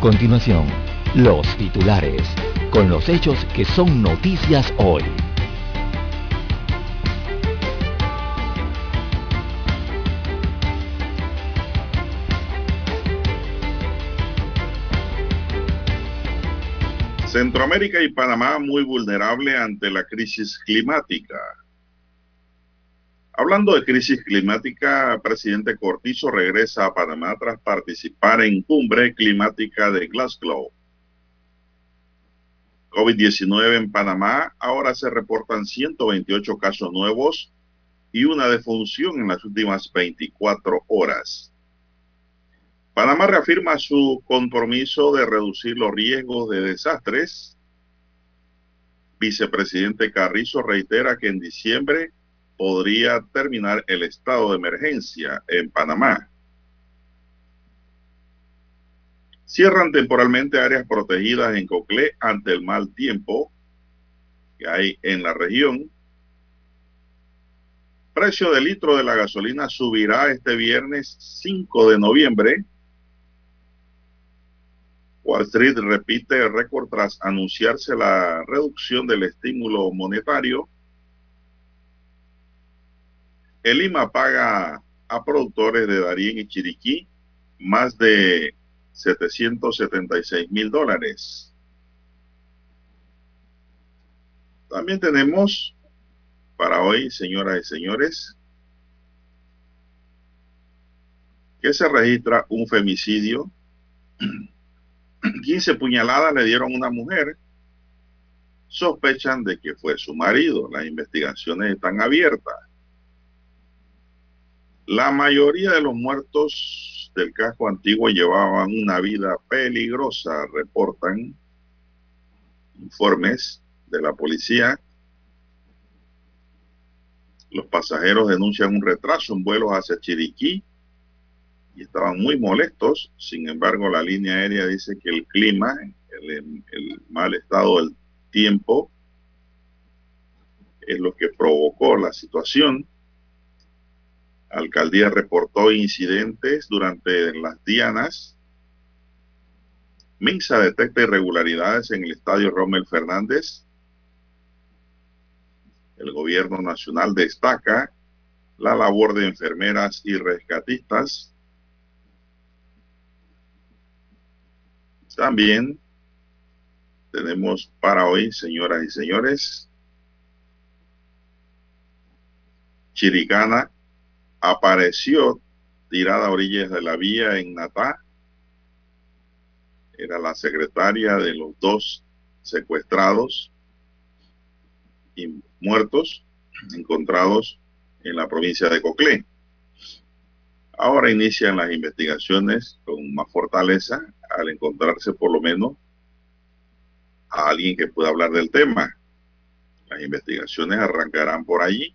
Continuación, los titulares, con los hechos que son noticias hoy. Centroamérica y Panamá muy vulnerable ante la crisis climática. Hablando de crisis climática, presidente Cortizo regresa a Panamá tras participar en cumbre climática de Glasgow. COVID-19 en Panamá, ahora se reportan 128 casos nuevos y una defunción en las últimas 24 horas. Panamá reafirma su compromiso de reducir los riesgos de desastres. Vicepresidente Carrizo reitera que en diciembre podría terminar el estado de emergencia en Panamá. Cierran temporalmente áreas protegidas en Coclé ante el mal tiempo que hay en la región. Precio del litro de la gasolina subirá este viernes 5 de noviembre Wall Street repite el récord tras anunciarse la reducción del estímulo monetario. El IMA paga a productores de Darien y Chiriquí más de 776 mil dólares. También tenemos para hoy, señoras y señores, que se registra un femicidio 15 puñaladas le dieron a una mujer. Sospechan de que fue su marido. Las investigaciones están abiertas. La mayoría de los muertos del casco antiguo llevaban una vida peligrosa, reportan informes de la policía. Los pasajeros denuncian un retraso en vuelos hacia Chiriquí y estaban muy molestos. Sin embargo, la línea aérea dice que el clima, el, el mal estado del tiempo, es lo que provocó la situación. Alcaldía reportó incidentes durante las dianas. Minsa detecta irregularidades en el estadio Rommel Fernández. El gobierno nacional destaca la labor de enfermeras y rescatistas También tenemos para hoy, señoras y señores, Chiricana apareció tirada a orillas de la vía en Natá. Era la secretaria de los dos secuestrados y muertos encontrados en la provincia de Coclé. Ahora inician las investigaciones con más fortaleza al encontrarse por lo menos a alguien que pueda hablar del tema. Las investigaciones arrancarán por allí.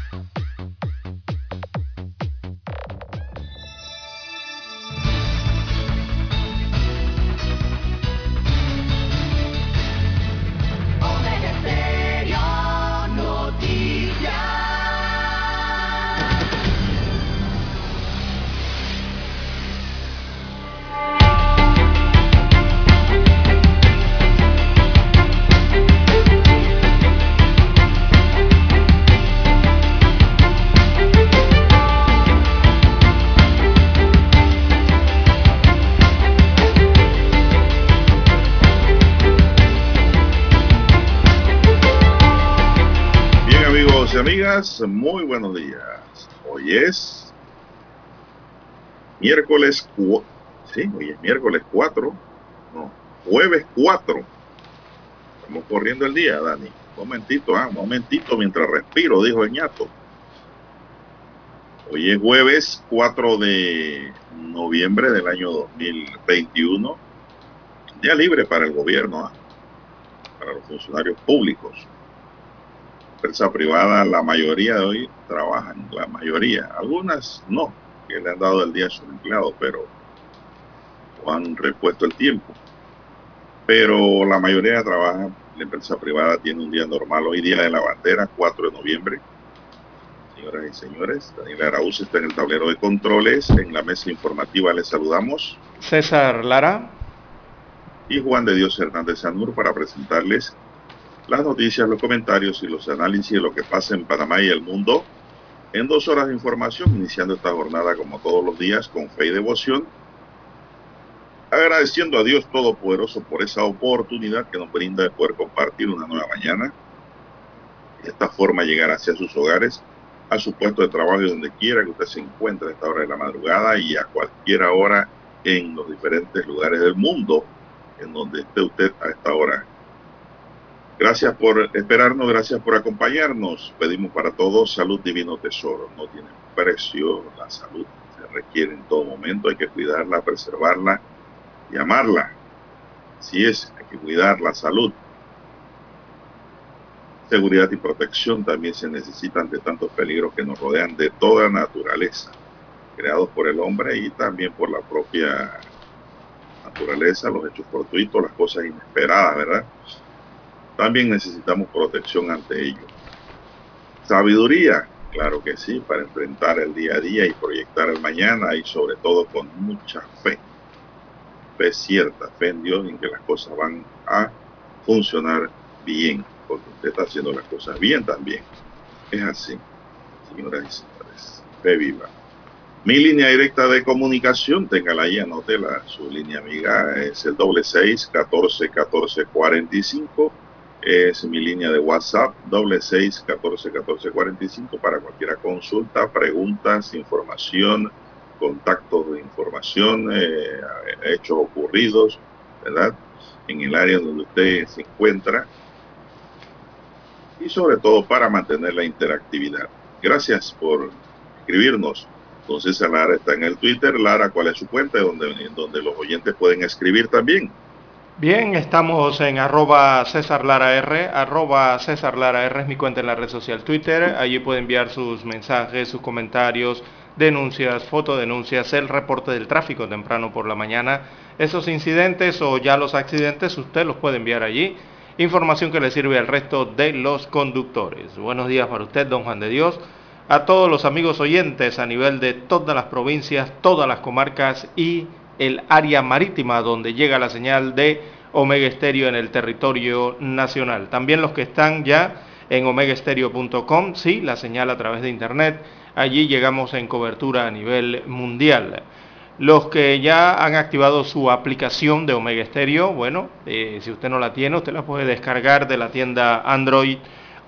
Muy buenos días. Hoy es miércoles, sí, hoy es miércoles 4, no, jueves 4. Estamos corriendo el día, Dani. Momentito, ah, momentito mientras respiro, dijo el ñato. Hoy es jueves 4 de noviembre del año 2021. Día libre para el gobierno, ¿ah? para los funcionarios públicos. Empresa privada, la mayoría de hoy trabajan, la mayoría. Algunas no, que le han dado el día a sus empleados, pero han repuesto el tiempo. Pero la mayoría trabajan. La empresa privada tiene un día normal. Hoy día de la bandera, 4 de noviembre. Señoras y señores, Daniel Araúz está en el tablero de controles. En la mesa informativa les saludamos. César Lara. Y Juan de Dios Hernández Sanur para presentarles las noticias, los comentarios y los análisis de lo que pasa en Panamá y el mundo en dos horas de información, iniciando esta jornada como todos los días con fe y devoción, agradeciendo a Dios Todopoderoso por esa oportunidad que nos brinda de poder compartir una nueva mañana, de esta forma llegar hacia sus hogares, a su puesto de trabajo y donde quiera que usted se encuentre a esta hora de la madrugada y a cualquier hora en los diferentes lugares del mundo en donde esté usted a esta hora Gracias por esperarnos, gracias por acompañarnos. Pedimos para todos salud divino tesoro. No tiene precio, la salud se requiere en todo momento, hay que cuidarla, preservarla y amarla. Así es, hay que cuidar la salud. Seguridad y protección también se necesitan de tantos peligros que nos rodean de toda naturaleza, creados por el hombre y también por la propia naturaleza, los hechos fortuitos, las cosas inesperadas, ¿verdad? También necesitamos protección ante ello. Sabiduría, claro que sí, para enfrentar el día a día y proyectar el mañana y sobre todo con mucha fe. Fe cierta, fe en Dios en que las cosas van a funcionar bien, porque usted está haciendo las cosas bien también. Es así, señoras y señores. Fe viva. Mi línea directa de comunicación, téngala ahí, anótela. Su línea amiga es el doble seis catorce catorce cuarenta y cinco es mi línea de WhatsApp, doble seis catorce catorce cuarenta y cinco para cualquier consulta, preguntas, información, contactos de información, eh, hechos ocurridos, ¿verdad? En el área donde usted se encuentra y sobre todo para mantener la interactividad. Gracias por escribirnos. Entonces Lara está en el Twitter. Lara, ¿cuál es su cuenta? Donde, donde los oyentes pueden escribir también. Bien, estamos en arroba César Lara R, arroba César Lara R es mi cuenta en la red social Twitter, allí puede enviar sus mensajes, sus comentarios, denuncias, fotodenuncias, el reporte del tráfico temprano por la mañana, esos incidentes o ya los accidentes, usted los puede enviar allí, información que le sirve al resto de los conductores. Buenos días para usted, don Juan de Dios, a todos los amigos oyentes a nivel de todas las provincias, todas las comarcas y el área marítima donde llega la señal de Omega Estéreo en el territorio nacional. También los que están ya en omegaestereo.com, sí, la señal a través de internet, allí llegamos en cobertura a nivel mundial. Los que ya han activado su aplicación de Omega Stereo, bueno, eh, si usted no la tiene, usted la puede descargar de la tienda Android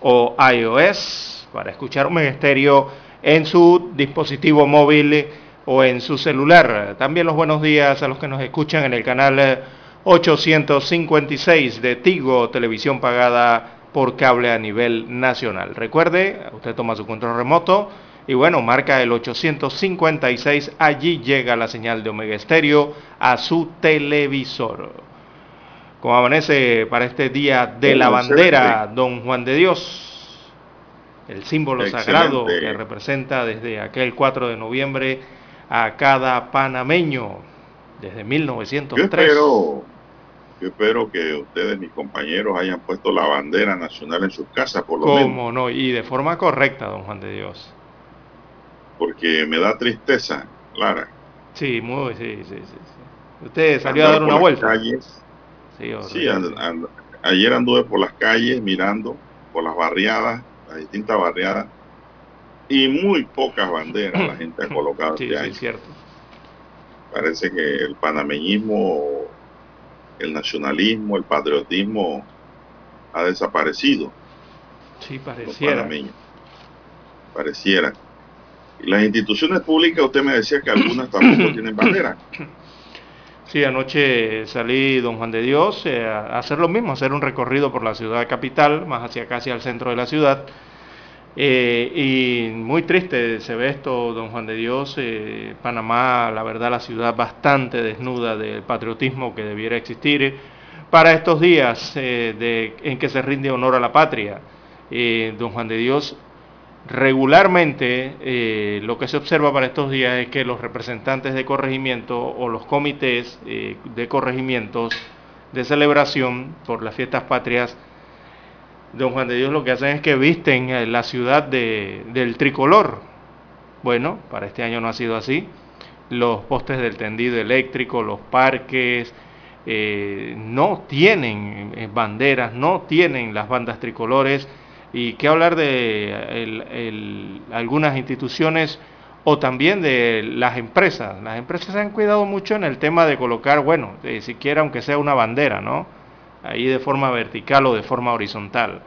o iOS para escuchar Omega Stereo en su dispositivo móvil o en su celular. También los buenos días a los que nos escuchan en el canal 856 de Tigo, televisión pagada por cable a nivel nacional. Recuerde, usted toma su control remoto y bueno, marca el 856, allí llega la señal de Omega Estéreo a su televisor. Como amanece para este día de la bandera, don Juan de Dios, el símbolo sagrado que representa desde aquel 4 de noviembre a cada panameño desde 1903. Yo espero, yo espero que ustedes, mis compañeros, hayan puesto la bandera nacional en sus casas, por lo menos. ¿Cómo no? Y de forma correcta, don Juan de Dios. Porque me da tristeza, Lara. Sí, muy, sí, sí, sí. Usted salió a dar una vuelta. Calles. Sí, sí ayer anduve por las calles mirando por las barriadas, las distintas barriadas, y muy pocas banderas la gente ha colocado. Sí, este sí, cierto. Parece que el panameñismo, el nacionalismo, el patriotismo ha desaparecido. Sí, pareciera. pareciera. Y las instituciones públicas, usted me decía que algunas tampoco tienen bandera. Sí, anoche salí, don Juan de Dios, eh, a hacer lo mismo, hacer un recorrido por la ciudad capital, más hacia casi al centro de la ciudad. Eh, y muy triste se ve esto, don Juan de Dios. Eh, Panamá, la verdad, la ciudad bastante desnuda del patriotismo que debiera existir para estos días de, en que se rinde honor a la patria. don Juan de Dios, regularmente eh, lo que se observa para estos días es que los representantes de corregimiento o los comités eh, de corregimientos de celebración por las fiestas patrias, don Juan de Dios lo que hacen es que visten eh, la ciudad del tricolor. Bueno, para este año no ha sido así. Los postes del tendido eléctrico, los parques, no tienen banderas, no tienen las bandas tricolores y qué hablar de algunas instituciones o también de las empresas. Las empresas se han cuidado mucho en el tema de colocar, bueno, siquiera aunque sea una bandera, ¿no? Ahí de forma vertical o de forma horizontal.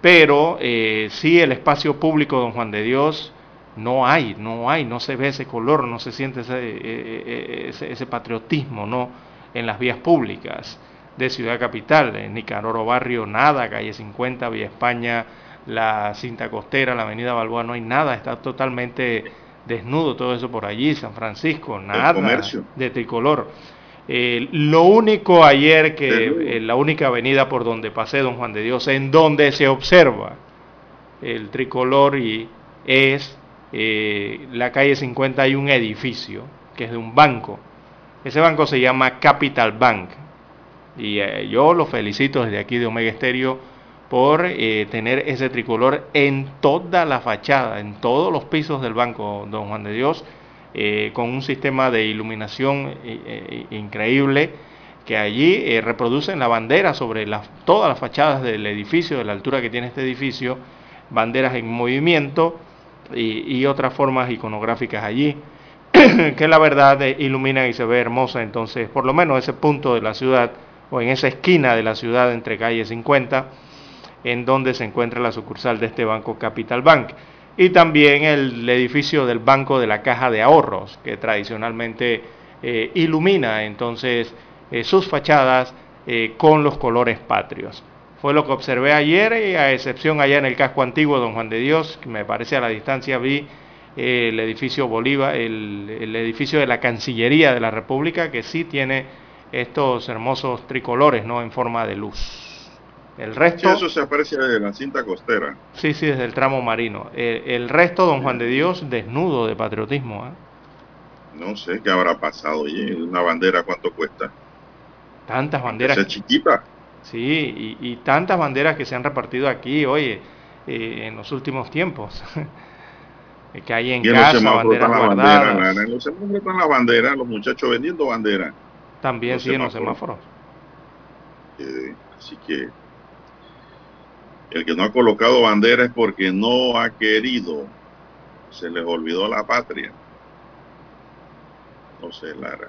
Pero eh, sí el espacio público, don Juan de Dios, no hay, no hay, no se ve ese color, no se siente ese, eh, eh, ese, ese patriotismo, ¿no? En las vías públicas de Ciudad Capital, en Nicaroro Barrio, nada, calle 50, Vía España, la cinta costera, la avenida Balboa, no hay nada, está totalmente desnudo todo eso por allí, San Francisco, nada de tricolor. Eh, lo único ayer que, eh, la única avenida por donde pasé, don Juan de Dios, en donde se observa el tricolor y es eh, la calle 50 hay un edificio que es de un banco. Ese banco se llama Capital Bank. Y yo lo felicito desde aquí de Omega Estéreo por tener ese tricolor en toda la fachada, en todos los pisos del Banco Don Juan de Dios, eh, con un sistema de iluminación increíble que allí reproducen la bandera sobre todas las fachadas del edificio, de la altura que tiene este edificio, banderas en movimiento y, y otras formas iconográficas allí, que la verdad iluminan y se ve hermosa, entonces por lo menos ese punto de la ciudad o en esa esquina de la ciudad entre calle 50, en donde se encuentra la sucursal de este banco Capital Bank. Y también el edificio del Banco de la Caja de Ahorros, que tradicionalmente eh, ilumina entonces eh, sus fachadas eh, con los colores patrios. Fue lo que observé ayer, y a excepción allá en el casco antiguo Don Juan de Dios, que me parece a la distancia vi el edificio Bolívar, el, el edificio de la Cancillería de la República, que sí tiene estos hermosos tricolores, ¿no? En forma de luz. El resto... eso se aprecia de la cinta costera. Sí, sí, desde el tramo marino. El, resto, don Juan de Dios, desnudo de patriotismo. ¿eh? No sé qué habrá pasado. Oye, una bandera, ¿cuánto cuesta? Tantas banderas. Es chiquita. Sí, y, tantas banderas que se han repartido aquí, oye, eh, en los últimos tiempos. que hay en casa, banderas guardadas. en los semáforos están las banderas, los muchachos vendiendo banderas. También sí en los semáforos. Eh, así que el que no ha colocado bandera es porque no ha querido. Se les olvidó la patria. No sé, Lara.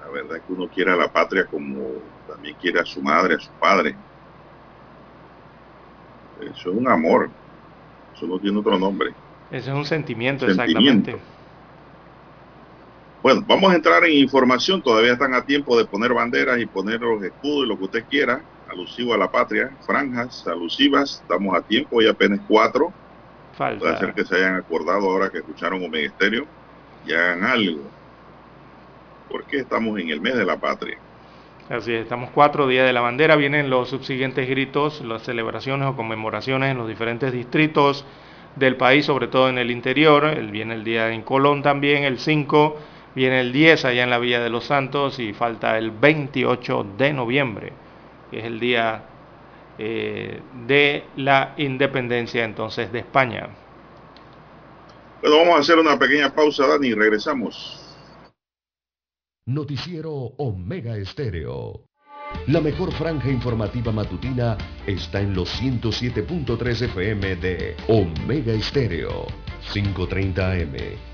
La verdad es que uno quiere a la patria como también quiere a su madre, a su padre. Eso es un amor. Eso no tiene otro nombre. Ese es un sentimiento, sentimiento. exactamente. Bueno, vamos a entrar en información. Todavía están a tiempo de poner banderas y poner los escudos y lo que usted quiera, alusivo a la patria, franjas alusivas. Estamos a tiempo, y apenas cuatro. Falta. Puede ser que se hayan acordado ahora que escucharon Omega Estéreo y hagan algo. Porque estamos en el mes de la patria. Así es, estamos cuatro días de la bandera. Vienen los subsiguientes gritos, las celebraciones o conmemoraciones en los diferentes distritos del país, sobre todo en el interior. Viene el día en Colón también, el 5 Viene el 10 allá en la Villa de los Santos y falta el 28 de noviembre, que es el día eh, de la independencia entonces de España. Bueno, vamos a hacer una pequeña pausa, Dani, y regresamos. Noticiero Omega Estéreo. La mejor franja informativa matutina está en los 107.3 FM de Omega Estéreo, 530 AM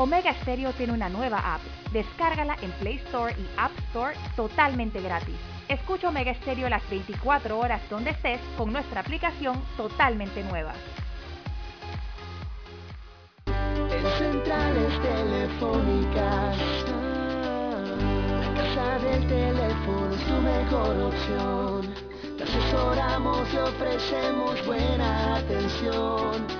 Omega Stereo tiene una nueva app. Descárgala en Play Store y App Store totalmente gratis. Escucha Omega Stereo las 24 horas donde estés con nuestra aplicación totalmente nueva. En centrales telefónicas, la casa del teléfono es tu mejor opción. Te asesoramos y ofrecemos buena atención.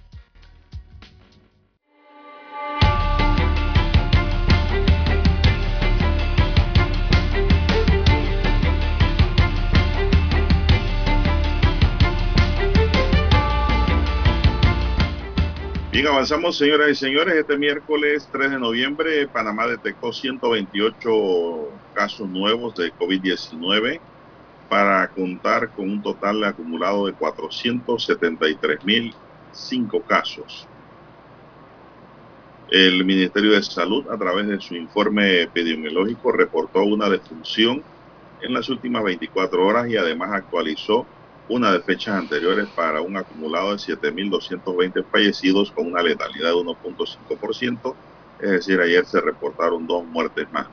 Bien, avanzamos, señoras y señores. Este miércoles 3 de noviembre, Panamá detectó 128 casos nuevos de COVID-19 para contar con un total acumulado de 473.005 casos. El Ministerio de Salud, a través de su informe epidemiológico, reportó una defunción en las últimas 24 horas y además actualizó una de fechas anteriores para un acumulado de 7.220 fallecidos con una letalidad de 1.5%, es decir, ayer se reportaron dos muertes más.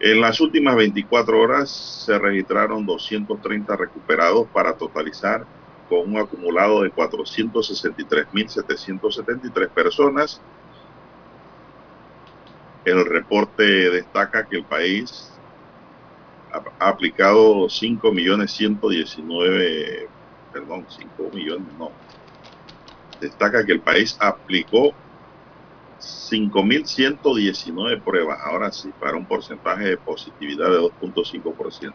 En las últimas 24 horas se registraron 230 recuperados para totalizar con un acumulado de 463.773 personas. El reporte destaca que el país ha aplicado 5 millones 119, perdón, 5 millones, no. Destaca que el país aplicó 5.119 pruebas, ahora sí, para un porcentaje de positividad de 2.5%.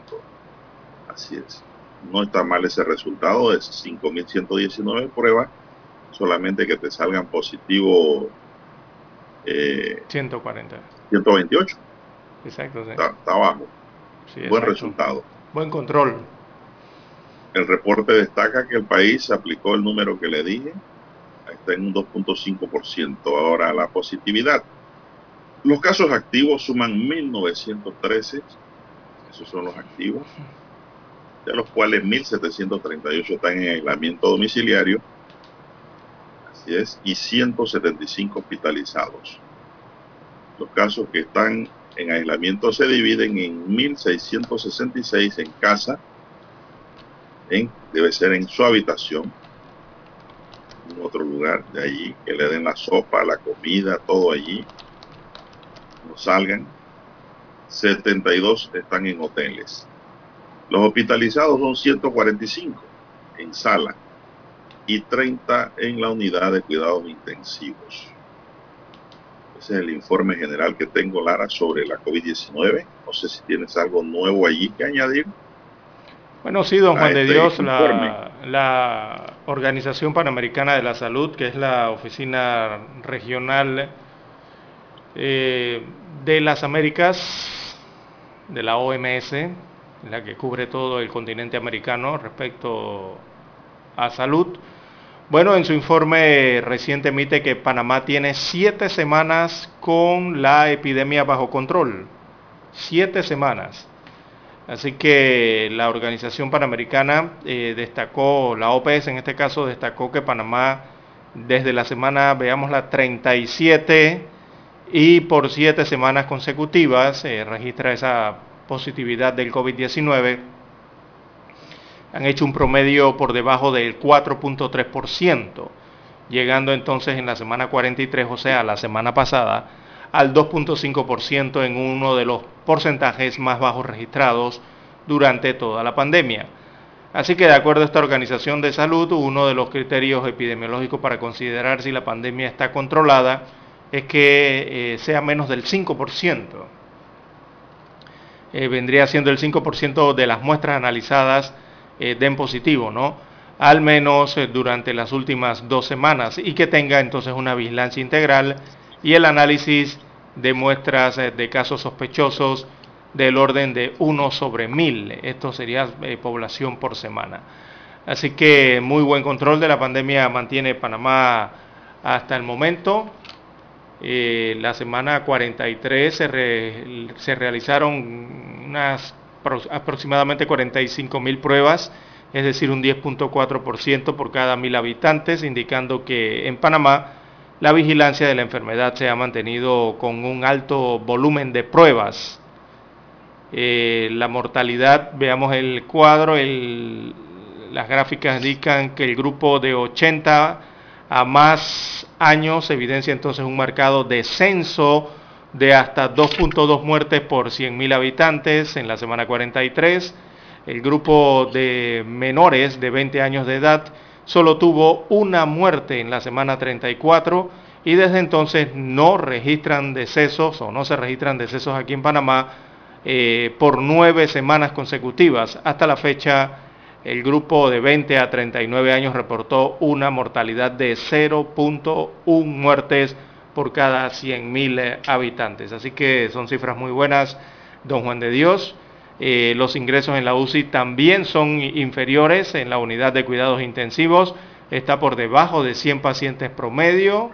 Así es. No está mal ese resultado de 5.119 pruebas, solamente que te salgan positivo eh, 140. 128. Exacto, sí. Está, está bajo. Sí, Buen resultado. Buen control. El reporte destaca que el país aplicó el número que le dije, está en un 2.5% ahora la positividad. Los casos activos suman 1.913, esos son los activos, de los cuales 1.738 están en aislamiento domiciliario, así es, y 175 hospitalizados. Los casos que están en aislamiento se dividen en 1.666 en casa, en, debe ser en su habitación, en otro lugar de allí, que le den la sopa, la comida, todo allí, no salgan. 72 están en hoteles. Los hospitalizados son 145 en sala y 30 en la unidad de cuidados intensivos. Ese es el informe general que tengo, Lara, sobre la COVID-19. No sé si tienes algo nuevo allí que añadir. Bueno, sí, don Juan de este Dios, informe. la, la Organización Panamericana de la Salud, que es la oficina regional eh, de las Américas, de la OMS, la que cubre todo el continente americano respecto a salud. Bueno, en su informe reciente emite que Panamá tiene siete semanas con la epidemia bajo control. Siete semanas. Así que la Organización Panamericana eh, destacó, la OPS en este caso destacó que Panamá desde la semana, veamos la 37, y por siete semanas consecutivas se registra esa positividad del COVID-19. Han hecho un promedio por debajo del 4.3%, llegando entonces en la semana 43, o sea, la semana pasada, al 2.5% en uno de los porcentajes más bajos registrados durante toda la pandemia. Así que de acuerdo a esta organización de salud, uno de los criterios epidemiológicos para considerar si la pandemia está controlada es que eh, sea menos del 5%. Eh, vendría siendo el 5% de las muestras analizadas eh, den positivo, ¿no? Al menos durante las últimas dos semanas y que tenga entonces una vigilancia integral y el análisis de muestras de casos sospechosos del orden de 1 sobre 1000. Esto sería población por semana. Así que muy buen control de la pandemia mantiene Panamá hasta el momento. Eh, la semana 43 se, se realizaron unas aproximadamente 45 mil pruebas, es decir, un 10.4% por cada mil habitantes, indicando que en Panamá la vigilancia de la enfermedad se ha mantenido con un alto volumen de pruebas. Eh, la mortalidad, veamos el cuadro, las gráficas indican que el grupo de 80 a más años evidencia entonces un marcado descenso de hasta 2.2 muertes por 100.000 habitantes en la semana 43. El grupo de menores de 20 años de edad solo tuvo una muerte en la semana 34 y desde entonces no registran decesos o no se registran decesos aquí en Panamá eh, por nueve semanas consecutivas. Hasta la fecha el grupo de 20 a 39 años reportó una mortalidad de 0.1 muertes por cada 100.000 habitantes. Así que son cifras muy buenas, don Juan de Dios. Eh, los ingresos en la UCI también son inferiores en la unidad de cuidados intensivos. Está por debajo de 100 pacientes promedio.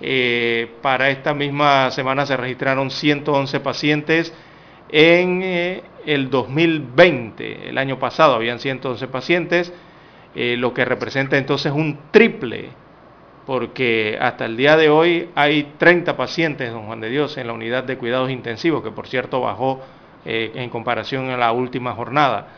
Eh, para esta misma semana se registraron 111 pacientes en eh, el 2020, el año pasado, habían 111 pacientes, eh, lo que representa entonces un triple, porque hasta el día de hoy hay 30 pacientes, don Juan de Dios, en la unidad de cuidados intensivos, que por cierto bajó eh, en comparación a la última jornada.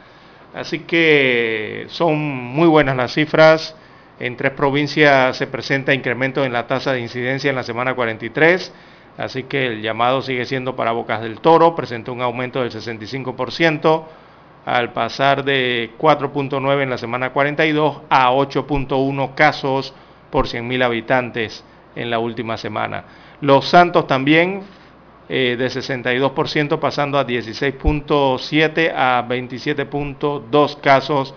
Así que son muy buenas las cifras. En tres provincias se presenta incremento en la tasa de incidencia en la semana 43 Así que el llamado sigue siendo para Bocas del Toro, presentó un aumento del 65% al pasar de 4.9 en la semana 42 a 8.1 casos por 100.000 habitantes en la última semana. Los Santos también eh, de 62% pasando a 16.7 a 27.2 casos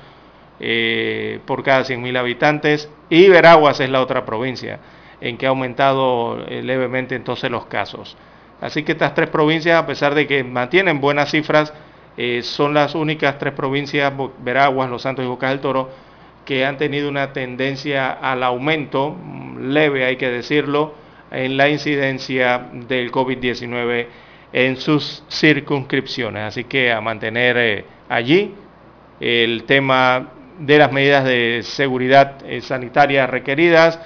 eh, por cada 100.000 habitantes. Y Veraguas es la otra provincia en que ha aumentado eh, levemente entonces los casos. Así que estas tres provincias, a pesar de que mantienen buenas cifras, son las únicas tres provincias, Veraguas, Los Santos y Bocas del Toro, que han tenido una tendencia al aumento, leve hay que decirlo, en la incidencia del COVID-19 en sus circunscripciones. Así que a mantener eh, allí el tema de las medidas de seguridad sanitaria requeridas,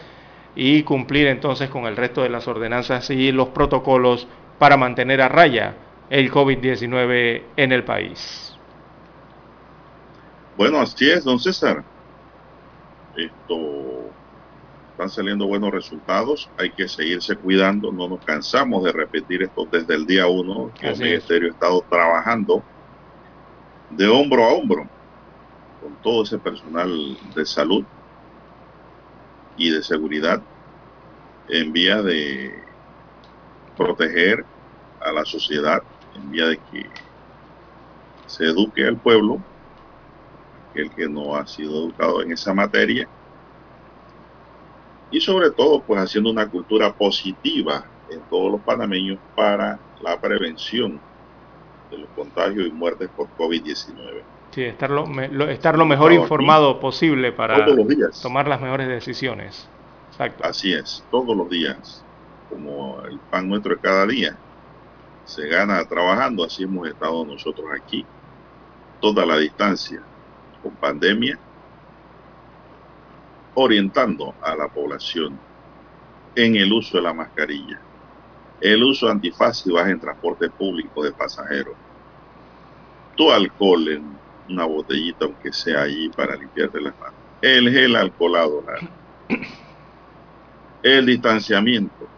y cumplir entonces con el resto de las ordenanzas y los protocolos para mantener a raya el COVID-19 en el país. Bueno, así es, don César. Esto están saliendo buenos resultados, hay que seguirse cuidando, no nos cansamos de repetir esto desde el día uno, que el Ministerio ha estado trabajando de hombro a hombro con todo ese personal de salud y de seguridad en vía de proteger a la sociedad, en vía de que se eduque al pueblo, el que no ha sido educado en esa materia, y sobre todo pues haciendo una cultura positiva en todos los panameños para la prevención de los contagios y muertes por COVID-19. Sí, estar lo, estar lo mejor informado posible para tomar las mejores decisiones. Así es, todos los días, como el pan nuestro de cada día. Se gana trabajando, así hemos estado nosotros aquí, toda la distancia, con pandemia, orientando a la población en el uso de la mascarilla. El uso vas en transporte público de pasajeros. Tu alcohol en una botellita, aunque sea allí, para limpiarte las manos. El gel alcoholado, el distanciamiento,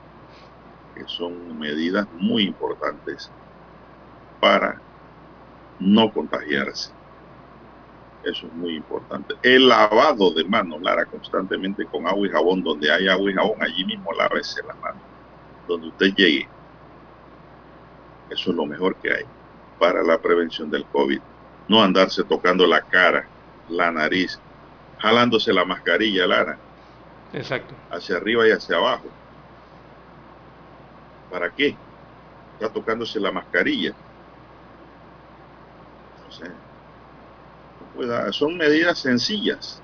que son medidas muy importantes para no contagiarse. Eso es muy importante. El lavado de manos, Lara, constantemente con agua y jabón. Donde hay agua y jabón, allí mismo lávese las manos. Donde usted llegue. Eso es lo mejor que hay para la prevención del COVID. No andarse tocando la cara, la nariz, jalándose la mascarilla, Lara. Exacto. Hacia arriba y hacia abajo. ¿Para qué? Está tocándose la mascarilla. No sé son medidas sencillas.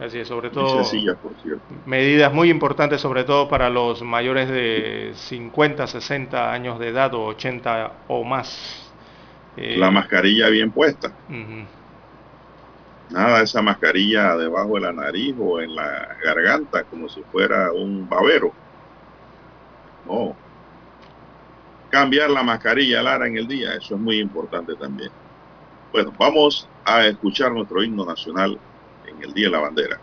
Así es, sobre todo. Sencillas, por cierto. Medidas muy importantes, sobre todo para los mayores de 50, 60 años de edad o 80 o más. Eh, la mascarilla bien puesta. Nada esa mascarilla debajo de la nariz o en la garganta, como si fuera un babero. No. Cambiar la mascarilla, Lara, en el día, eso es muy importante también. Bueno, vamos a escuchar nuestro himno nacional en el Día de la Bandera.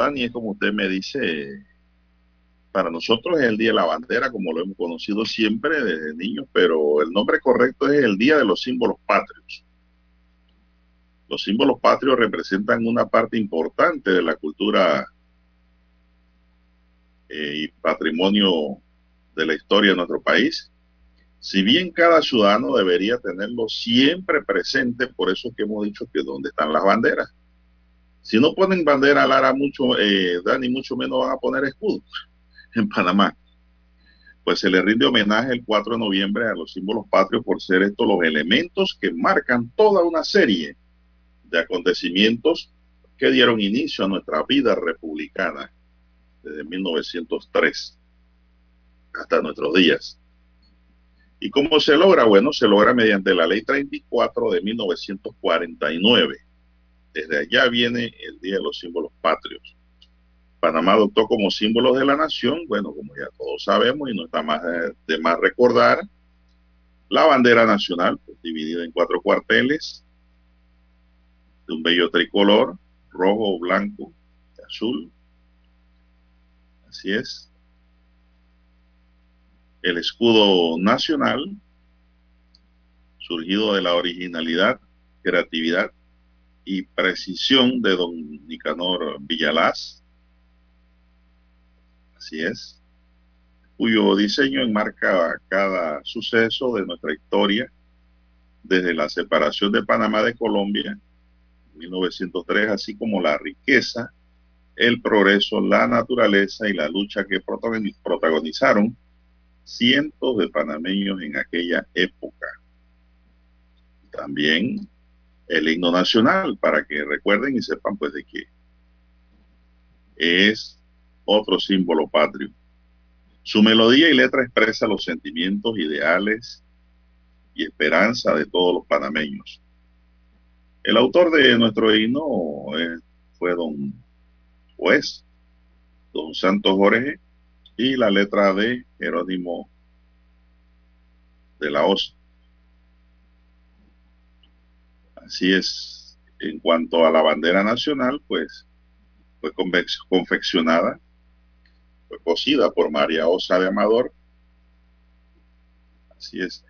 Dani, es como usted me dice, para nosotros es el Día de la Bandera, como lo hemos conocido siempre desde niños, pero el nombre correcto es el Día de los Símbolos Patrios. Los símbolos patrios representan una parte importante de la cultura eh, y patrimonio de la historia de nuestro país. Si bien cada ciudadano debería tenerlo siempre presente, por eso que hemos dicho que dónde están las banderas. Si no ponen bandera, Lara, mucho, eh, Dani, mucho menos van a poner escudos en Panamá. Pues se le rinde homenaje el 4 de noviembre a los símbolos patrios por ser estos los elementos que marcan toda una serie de acontecimientos que dieron inicio a nuestra vida republicana desde 1903 hasta nuestros días. ¿Y cómo se logra? Bueno, se logra mediante la ley 34 de 1949. Desde allá viene el Día de los Símbolos Patrios. Panamá adoptó como símbolos de la nación, bueno, como ya todos sabemos y no está más de, más recordar, la bandera nacional, pues, dividida en cuatro cuarteles, de un bello tricolor, rojo, blanco, azul. Así es. El escudo nacional, surgido de la originalidad, creatividad y precisión de don Nicanor Villalaz, Así es. Cuyo diseño enmarca cada suceso de nuestra historia, desde la separación de Panamá de Colombia en 1903, así como la riqueza, el progreso, la naturaleza y la lucha que protagonizaron cientos de panameños en aquella época. También el himno nacional, para que recuerden y sepan pues de qué es otro símbolo patrio. Su melodía y letra expresa los sentimientos, ideales y esperanza de todos los panameños. El autor de nuestro himno eh, fue don juez, don Santos Jorge, y la letra de Jerónimo de la Osa. Así es, en cuanto a la bandera nacional, pues fue confeccionada fue cosida por María Osa de Amador. Así es.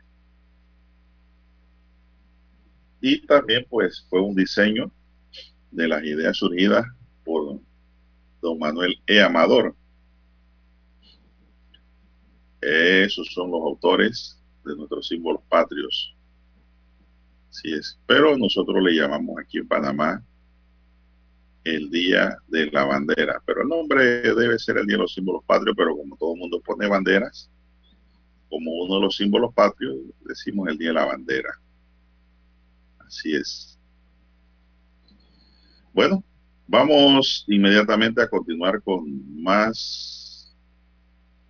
Y también pues fue un diseño de las ideas surgidas por don Manuel E. Amador. Esos son los autores de nuestros símbolos patrios. Así es. Pero nosotros le llamamos aquí en Panamá el Día de la Bandera. Pero el nombre debe ser el Día de los Símbolos Patrios, pero como todo el mundo pone banderas, como uno de los símbolos patrios, decimos el Día de la Bandera. Así es. Bueno, vamos inmediatamente a continuar con más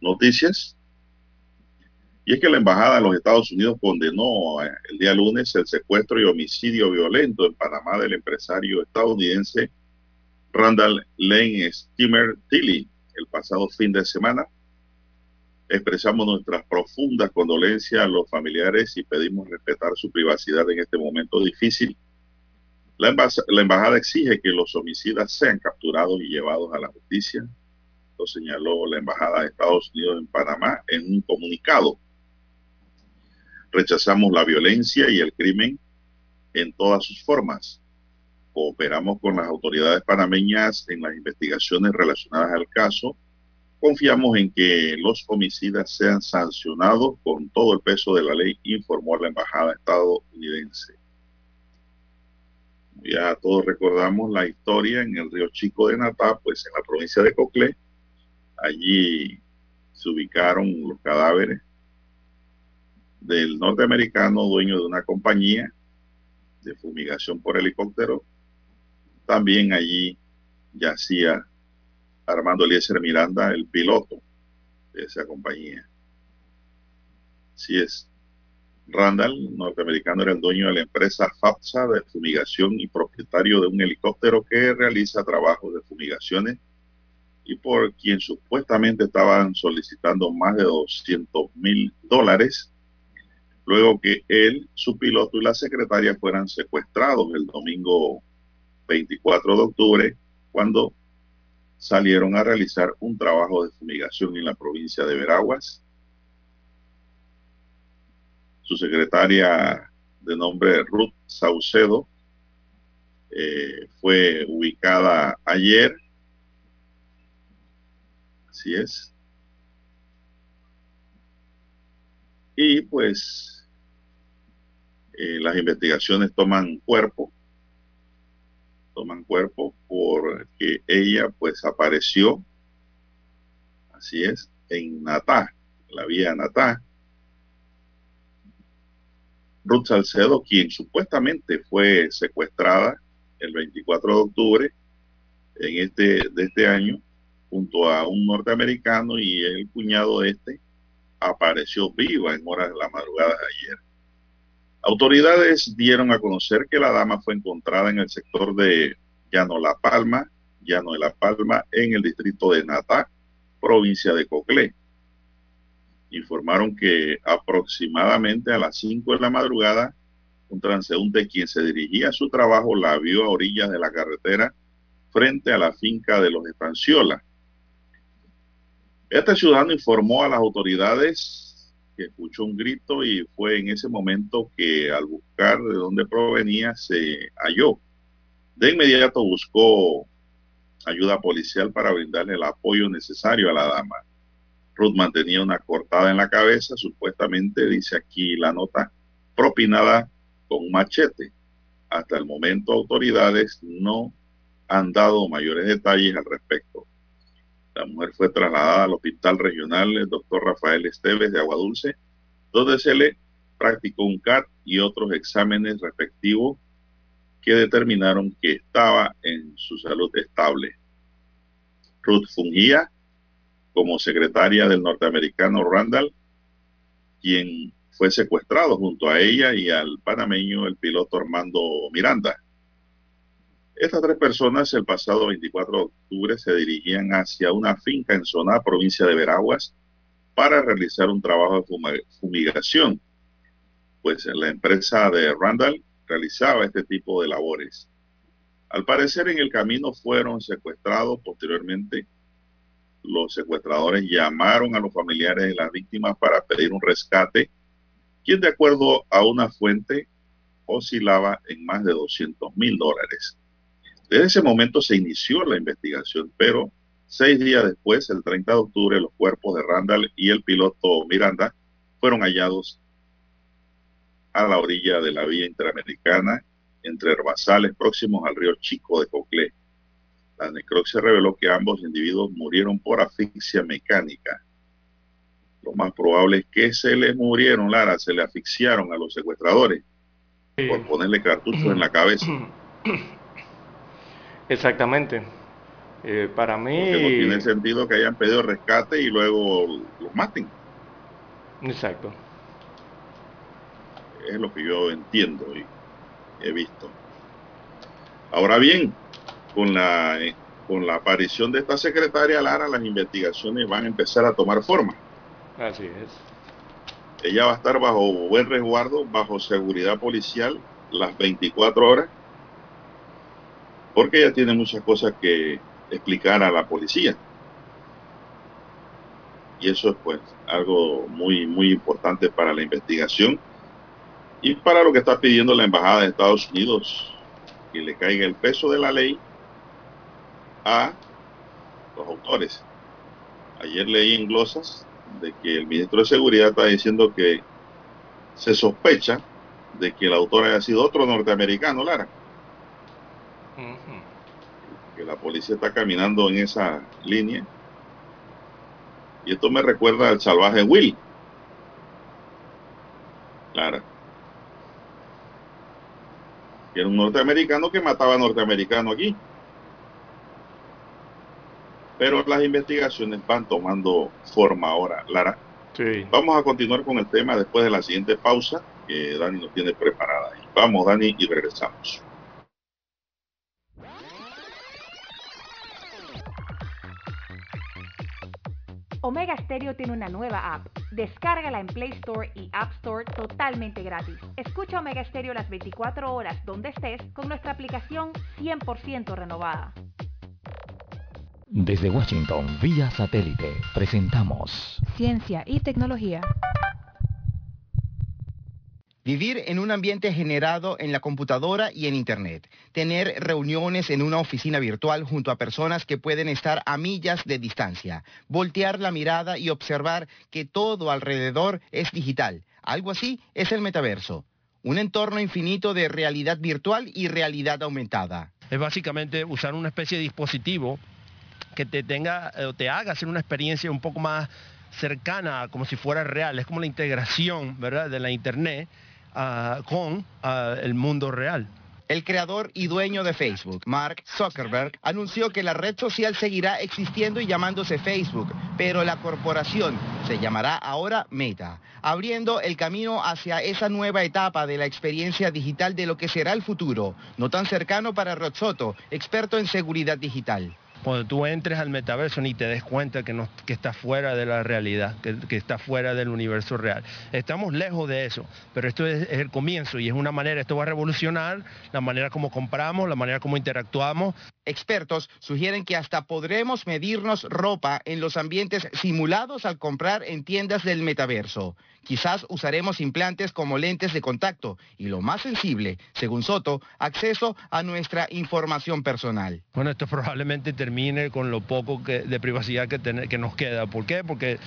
noticias. Y es que la Embajada de los Estados Unidos condenó el día lunes el secuestro y homicidio violento en Panamá del empresario estadounidense Randall Lane Steamer Tilly el pasado fin de semana. Expresamos nuestras profundas condolencias a los familiares y pedimos respetar su privacidad en este momento difícil. La embajada exige que los homicidas sean capturados y llevados a la justicia. Lo señaló la embajada de Estados Unidos en Panamá en un comunicado. Rechazamos la violencia y el crimen en todas sus formas Cooperamos con las autoridades panameñas en las investigaciones relacionadas al caso. Confiamos en que los homicidas sean sancionados con todo el peso de la ley, informó la embajada estadounidense. Ya todos recordamos la historia en el río Chico de Natá, pues en la provincia de Coclé. Allí se ubicaron los cadáveres del norteamericano dueño de una compañía de fumigación por helicóptero también allí yacía Armando Eliezer Miranda, el piloto de esa compañía. Así es. Randall, norteamericano, era el dueño de la empresa FAPSA de fumigación y propietario de un helicóptero que realiza trabajos de fumigaciones y por quien supuestamente estaban solicitando más de 200 mil dólares luego que él, su piloto y la secretaria fueran secuestrados el domingo 24 de octubre, cuando salieron a realizar un trabajo de fumigación en la provincia de Veraguas. Su secretaria de nombre Ruth Saucedo eh, fue ubicada ayer. Así es. Y pues eh, las investigaciones toman cuerpo toman cuerpo porque ella pues apareció, así es, en Natá, la vía Natá. Ruth Salcedo, quien supuestamente fue secuestrada el 24 de octubre en este, de este año, junto a un norteamericano y el cuñado este, apareció viva en horas de la madrugada de ayer. Autoridades dieron a conocer que la dama fue encontrada en el sector de Llano La Palma, Llano de La Palma, en el distrito de Natá, provincia de Coclé. Informaron que aproximadamente a las 5 de la madrugada, un transeúnte quien se dirigía a su trabajo la vio a orillas de la carretera frente a la finca de los Estanciola. Este ciudadano informó a las autoridades escuchó un grito y fue en ese momento que al buscar de dónde provenía se halló. De inmediato buscó ayuda policial para brindarle el apoyo necesario a la dama. Ruth mantenía una cortada en la cabeza, supuestamente, dice aquí la nota, propinada con machete. Hasta el momento autoridades no han dado mayores detalles al respecto. La mujer fue trasladada al Hospital Regional el doctor Rafael Esteves de Aguadulce, donde se le practicó un CAT y otros exámenes respectivos que determinaron que estaba en su salud estable. Ruth fungía como secretaria del norteamericano Randall, quien fue secuestrado junto a ella y al panameño el piloto Armando Miranda. Estas tres personas el pasado 24 de octubre se dirigían hacia una finca en zona provincia de Veraguas para realizar un trabajo de fumigación, pues la empresa de Randall realizaba este tipo de labores. Al parecer en el camino fueron secuestrados. Posteriormente, los secuestradores llamaron a los familiares de las víctimas para pedir un rescate, quien de acuerdo a una fuente oscilaba en más de 200 mil dólares. Desde ese momento se inició la investigación, pero seis días después, el 30 de octubre, los cuerpos de Randall y el piloto Miranda fueron hallados a la orilla de la vía interamericana entre herbazales próximos al río Chico de Coclé. La necropsia reveló que ambos individuos murieron por asfixia mecánica. Lo más probable es que se les murieron, Lara, se le asfixiaron a los secuestradores por ponerle cartuchos en la cabeza. Exactamente. Eh, para mí... no tiene sentido que hayan pedido rescate y luego los maten. Exacto. Es lo que yo entiendo y he visto. Ahora bien, con la, con la aparición de esta secretaria Lara, las investigaciones van a empezar a tomar forma. Así es. Ella va a estar bajo buen resguardo, bajo seguridad policial las 24 horas porque ella tiene muchas cosas que explicar a la policía. Y eso es pues algo muy, muy importante para la investigación y para lo que está pidiendo la Embajada de Estados Unidos, que le caiga el peso de la ley a los autores. Ayer leí en glosas de que el ministro de Seguridad está diciendo que se sospecha de que el autor haya sido otro norteamericano, Lara que la policía está caminando en esa línea. Y esto me recuerda al salvaje Will. Claro. Que era un norteamericano que mataba a norteamericano aquí. Pero las investigaciones van tomando forma ahora, Lara. Sí. Vamos a continuar con el tema después de la siguiente pausa que Dani nos tiene preparada. Vamos, Dani, y regresamos. Omega Stereo tiene una nueva app. Descárgala en Play Store y App Store totalmente gratis. Escucha Omega Stereo las 24 horas donde estés con nuestra aplicación 100% renovada. Desde Washington, vía satélite, presentamos Ciencia y tecnología. Vivir en un ambiente generado en la computadora y en Internet. Tener reuniones en una oficina virtual junto a personas que pueden estar a millas de distancia. Voltear la mirada y observar que todo alrededor es digital. Algo así es el metaverso. Un entorno infinito de realidad virtual y realidad aumentada. Es básicamente usar una especie de dispositivo que te tenga o te haga hacer una experiencia un poco más cercana, como si fuera real. Es como la integración ¿verdad? de la Internet uh, con uh, el mundo real. El creador y dueño de Facebook, Mark Zuckerberg, anunció que la red social seguirá existiendo y llamándose Facebook, pero la corporación se llamará ahora Meta, abriendo el camino hacia esa nueva etapa de la experiencia digital de lo que será el futuro, no tan cercano para Rod Soto, experto en seguridad digital cuando tú entres al metaverso ni te des cuenta que, no, que está fuera de la realidad, que, que, está fuera del universo real. Estamos lejos de eso, pero esto es, es, el comienzo y es una manera, esto va a revolucionar la manera como compramos, la manera como interactuamos. Expertos sugieren que hasta podremos medirnos ropa en los ambientes simulados al comprar en tiendas del metaverso. Quizás usaremos implantes como lentes de contacto y lo más sensible, según Soto, acceso a nuestra información personal. Bueno, esto probablemente termine con lo poco de privacidad que, ten, que, nos queda. ¿Por qué? Porque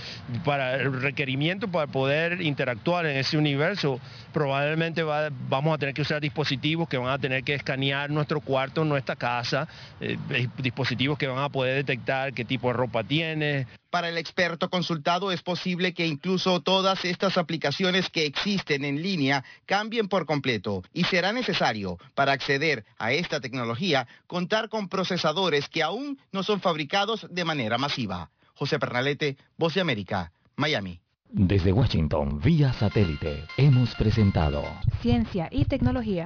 para el requerimiento para poder interactuar en ese universo, probablemente va, vamos a tener que usar dispositivos que van a tener que escanear nuestro cuarto, nuestra casa, eh, dispositivos que van a poder detectar qué tipo de ropa tiene, para el experto consultado es posible que incluso todas estas aplicaciones que existen en línea cambien por completo y será necesario para acceder a esta tecnología contar con procesadores que aún no son fabricados de manera masiva. José Pernalete, Voz de América, Miami. Desde Washington, vía satélite, hemos presentado Ciencia y tecnología.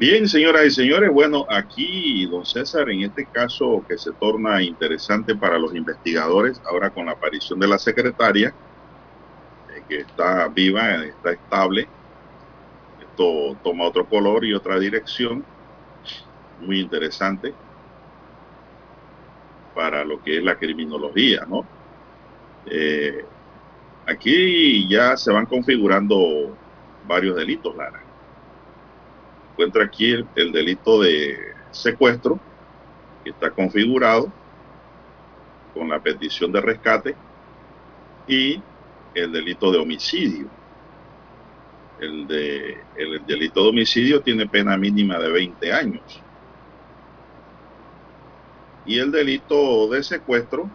Bien, señoras y señores, bueno, aquí, don César, en este caso que se torna interesante para los investigadores, ahora con la aparición de la secretaria, eh, que está viva, está estable, esto toma otro color y otra dirección, muy interesante para lo que es la criminología, ¿no? Eh, aquí ya se van configurando varios delitos, Lara encuentra aquí el, el, delito de secuestro, que está configurado con la petición de rescate, y el delito de homicidio. El, de, el delito de homicidio tiene pena mínima de 20 años. Y el delito de secuestro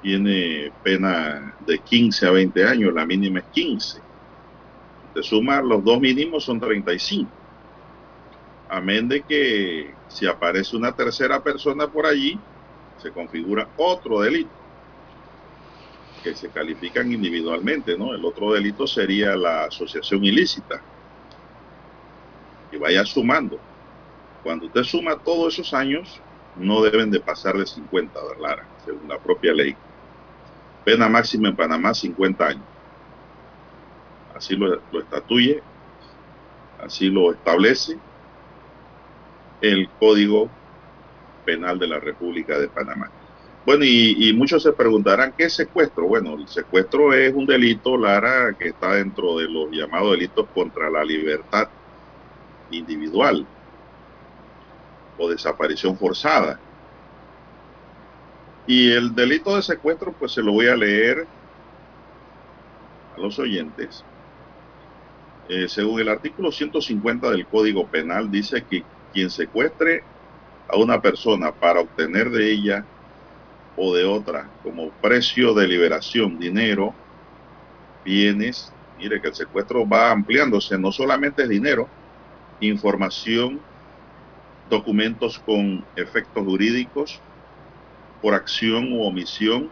tiene pena de 15 a 20 años, la mínima es 15. De sumar los dos mínimos son 35 amén de que si aparece una tercera persona por allí, se configura otro delito que se califican individualmente, ¿no? El otro delito sería la asociación ilícita. Y vaya sumando. Cuando usted suma todos esos años, no deben de pasar de 50, ¿verdad? Según la propia ley. Pena máxima en Panamá, 50 años. Así lo, lo estatuye, así lo establece el Código Penal de la República de Panamá. Bueno, y, muchos se preguntarán, ¿qué es secuestro? Bueno, el secuestro es un delito, Lara, que está dentro de los llamados delitos contra la libertad individual o desaparición forzada. Y el delito de secuestro, pues se lo voy a leer a los oyentes. Eh, según el artículo 150 del Código Penal, dice que quien secuestre a una persona para obtener de ella o de otra como precio de liberación, dinero, bienes, mire que el secuestro va ampliándose, no solamente es dinero, información, documentos con efectos jurídicos, por acción u omisión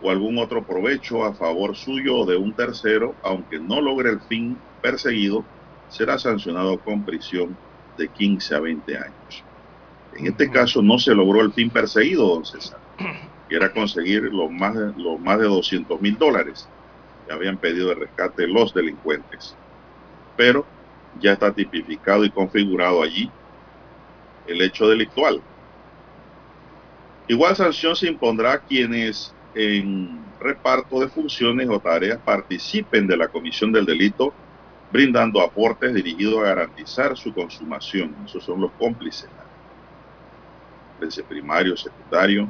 o algún otro provecho a favor suyo o de un tercero, aunque no logre el fin perseguido, será sancionado con prisión de 15 a 20 años. En este caso no se logró el fin perseguido, don César, que era conseguir los más, los más de 200 mil dólares que habían pedido de rescate los delincuentes. Pero ya está tipificado y configurado allí el hecho delictual. Igual sanción se impondrá a quienes en reparto de funciones o tareas participen de la comisión del delito, brindando aportes dirigidos a garantizar su consumación. Esos son los cómplices. Ese primario, secundario.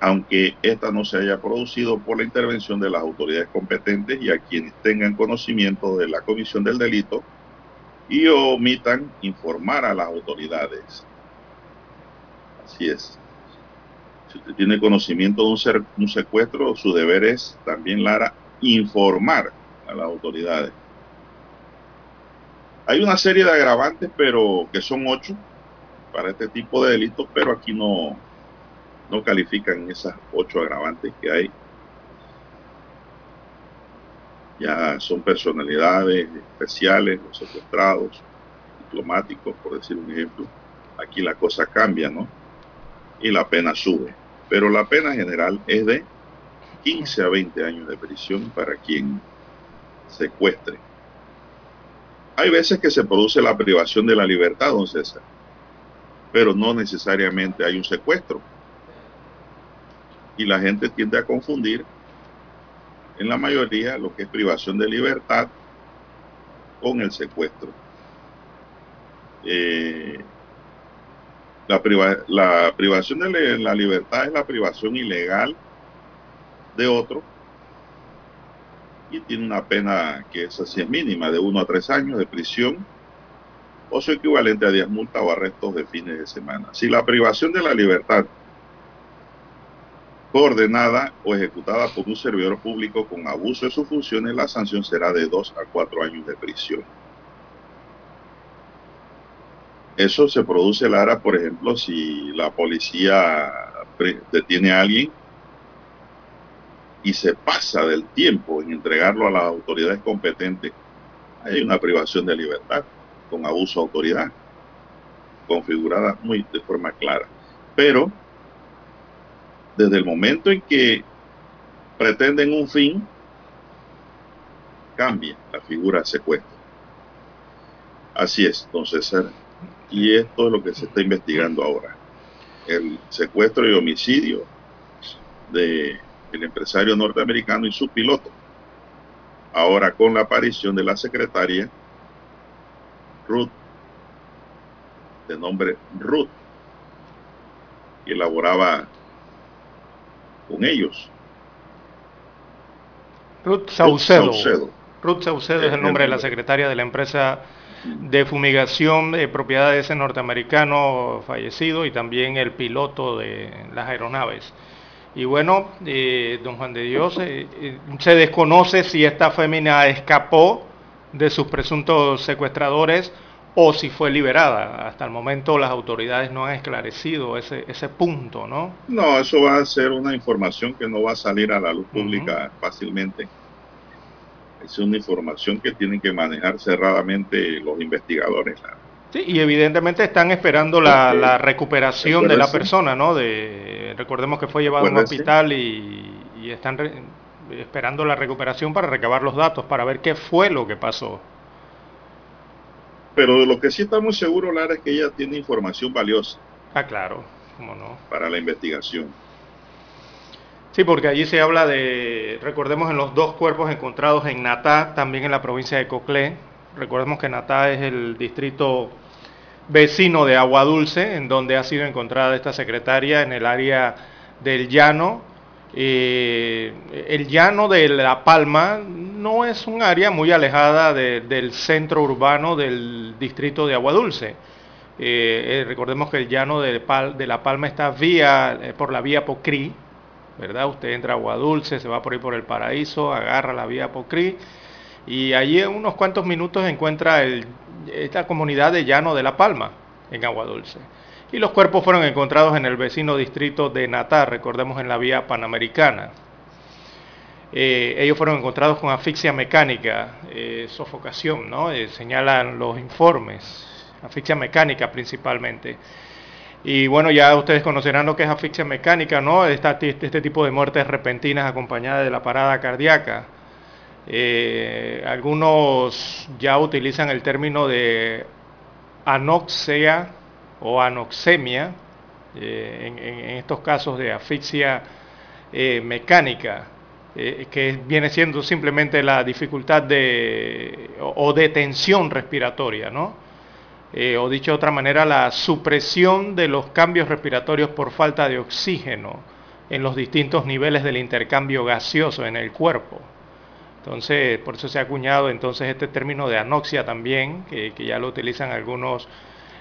Aunque esta no se haya producido por la intervención de las autoridades competentes y a quienes tengan conocimiento de la comisión del delito y omitan informar a las autoridades. Así es. Si usted tiene conocimiento de un secuestro, su deber es también, Lara, informar a las autoridades. Hay una serie de agravantes, pero que son ocho para este tipo de delitos, pero aquí no, no califican esas ocho agravantes que hay. Ya son personalidades especiales, los secuestrados, diplomáticos, por decir un ejemplo. Aquí la cosa cambia, ¿no? y la pena sube. Pero la pena general es de 15 a 20 años de prisión para quien secuestre. Hay veces que se produce la privación de la libertad, don César, pero no necesariamente hay un secuestro. Y la gente tiende a confundir en la mayoría lo que es privación de libertad con el secuestro. Eh, la, la privación de la libertad es la privación ilegal de otro y tiene una pena que es así es mínima, de uno a tres años de prisión o su equivalente a 10 multas o arrestos de fines de semana. Si la privación de la libertad ordenada o ejecutada por un servidor público con abuso de sus funciones, la sanción será de dos a cuatro años de prisión. Eso se produce, Lara, por ejemplo, si la policía detiene a alguien y se pasa del tiempo en entregarlo a las autoridades competentes, hay una privación de libertad con abuso de autoridad, configurada muy de forma clara. Pero desde el momento en que pretenden un fin, cambia la figura de secuestro. Así es, entonces y esto es lo que se está investigando ahora. El secuestro y homicidio de el empresario norteamericano y su piloto. Ahora con la aparición de la secretaria Ruth, de nombre Ruth, que elaboraba con ellos. Ruth Saucedo. Ruth Saucedo, es el nombre de la secretaria de la empresa de fumigación de propiedades norteamericano fallecido y también el piloto de las aeronaves. Y bueno, eh, don Juan de Dios, eh, eh, se desconoce si esta fémina escapó de sus presuntos secuestradores o si fue liberada. Hasta el momento las autoridades no han esclarecido ese, ese punto, ¿no? No, eso va a ser una información que no va a salir a la luz pública fácilmente es una información que tienen que manejar cerradamente los investigadores. Sí, y evidentemente están esperando la, recuperación de la persona, ¿no? De, recordemos que fue llevado a un hospital y, están esperando la recuperación para recabar los datos, para ver qué fue lo que pasó. Pero de lo que sí estamos seguros, Lara, es que ella tiene información valiosa. Ah, claro, cómo no. Para la investigación. Sí, porque allí se habla de, recordemos, en los dos cuerpos encontrados en Natá, también en la provincia de Coclé. Recordemos que Natá es el distrito vecino de Agua Dulce, en donde ha sido encontrada esta secretaria en el área del llano. Eh, el llano de La Palma no es un área muy alejada del centro urbano del distrito de Agua Dulce. Eh, recordemos que el llano de, de La Palma está vía, por la vía Pocrí, ¿verdad? Usted entra a Agua Dulce, se va por ahí por el paraíso, agarra la vía Pocrí y allí en unos cuantos minutos encuentra esta comunidad de Llano de La Palma, en Agua Dulce. Y los cuerpos fueron encontrados en el vecino distrito de Natar, recordemos en la vía panamericana. Eh, ellos fueron encontrados con asfixia mecánica, eh, sofocación, ¿no? Eh, señalan los informes, asfixia mecánica principalmente. Y bueno, ya ustedes conocerán lo que es asfixia mecánica, ¿no? Este, este tipo de muertes repentinas acompañadas de la parada cardíaca. Eh, algunos ya utilizan el término de anoxia o anoxemia eh, en, estos casos de asfixia eh, mecánica, que viene siendo simplemente la dificultad de, o, de tensión respiratoria, ¿no? O dicho de otra manera, la supresión de los cambios respiratorios por falta de oxígeno en los distintos niveles del intercambio gaseoso en el cuerpo. Entonces, por eso se ha acuñado entonces este término de anoxia también, que, ya lo utilizan algunos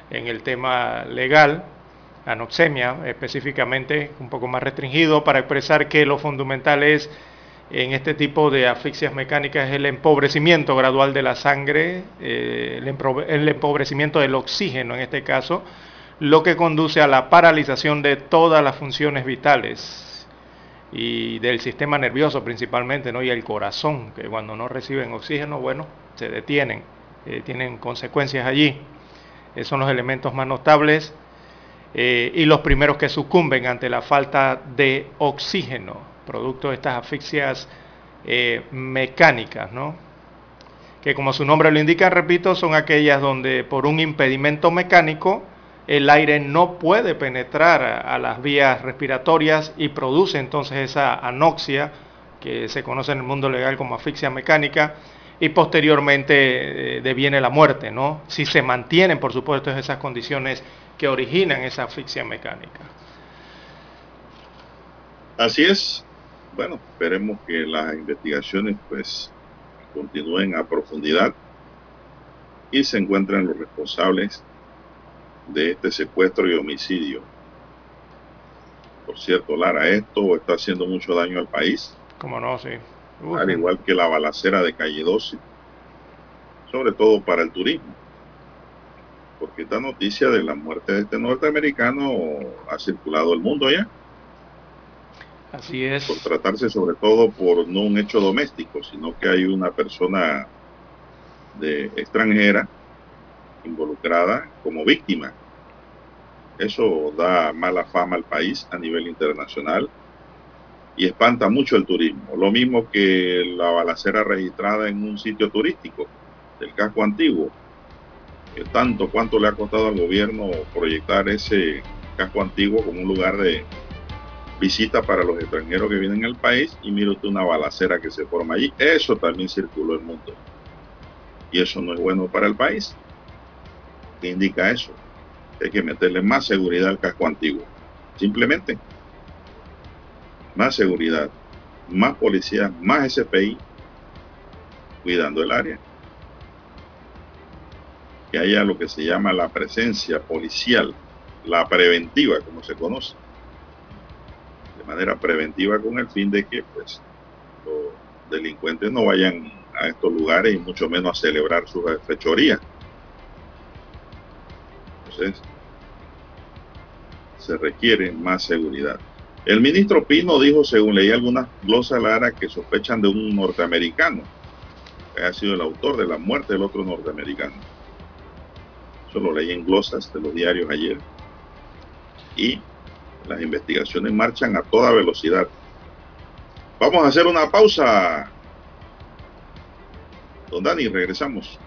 en el tema legal, anoxemia específicamente, un poco más restringido, para expresar que lo fundamental es en este tipo de asfixias mecánicas el empobrecimiento gradual de la sangre, eh, el empobrecimiento del oxígeno en este caso, lo que conduce a la paralización de todas las funciones vitales y del sistema nervioso principalmente, ¿no? y el corazón, que cuando no reciben oxígeno, bueno, se detienen, eh, tienen consecuencias allí. Esos son los elementos más notables eh, y los primeros que sucumben ante la falta de oxígeno producto de estas asfixias eh, mecánicas, ¿no? que como su nombre lo indica, repito, son aquellas donde por un impedimento mecánico el aire no puede penetrar a, las vías respiratorias y produce entonces esa anoxia que se conoce en el mundo legal como asfixia mecánica y posteriormente eh, deviene la muerte, ¿no? Si se mantienen, por supuesto, esas condiciones que originan esa asfixia mecánica. Así es, bueno, esperemos que las investigaciones pues continúen a profundidad y se encuentren los responsables de este secuestro y homicidio. Por cierto, Lara, esto está haciendo mucho daño al país. Como no, sí. Al igual que la balacera de calle 12, sobre todo para el turismo. Porque esta noticia de la muerte de este norteamericano ha circulado el mundo ya. Así es. Por tratarse sobre todo por no un hecho doméstico, sino que hay una persona de extranjera involucrada como víctima. Eso da mala fama al país a nivel internacional y espanta mucho el turismo. Lo mismo que la balacera registrada en un sitio turístico del casco antiguo. Que tanto cuánto le ha costado al gobierno proyectar ese casco antiguo como un lugar de visita para los extranjeros que vienen al país y mire usted una balacera que se forma allí. Eso también circuló el mundo. Y eso no es bueno para el país. ¿Qué indica eso? Hay que meterle más seguridad al casco antiguo. Simplemente. Más seguridad, más policía, más SPI cuidando el área. Que haya lo que se llama la presencia policial, la preventiva, como se conoce manera preventiva con el fin de que pues los delincuentes no vayan a estos lugares y mucho menos a celebrar sus fechorías. Entonces, se requiere más seguridad. El ministro Pino dijo, según leí algunas glosas Lara, que sospechan de un norteamericano, que ha sido el autor de la muerte del otro norteamericano. Eso lo leí en glosas de los diarios ayer. Y las investigaciones marchan a toda velocidad. Vamos a hacer una pausa. Don Dani, regresamos.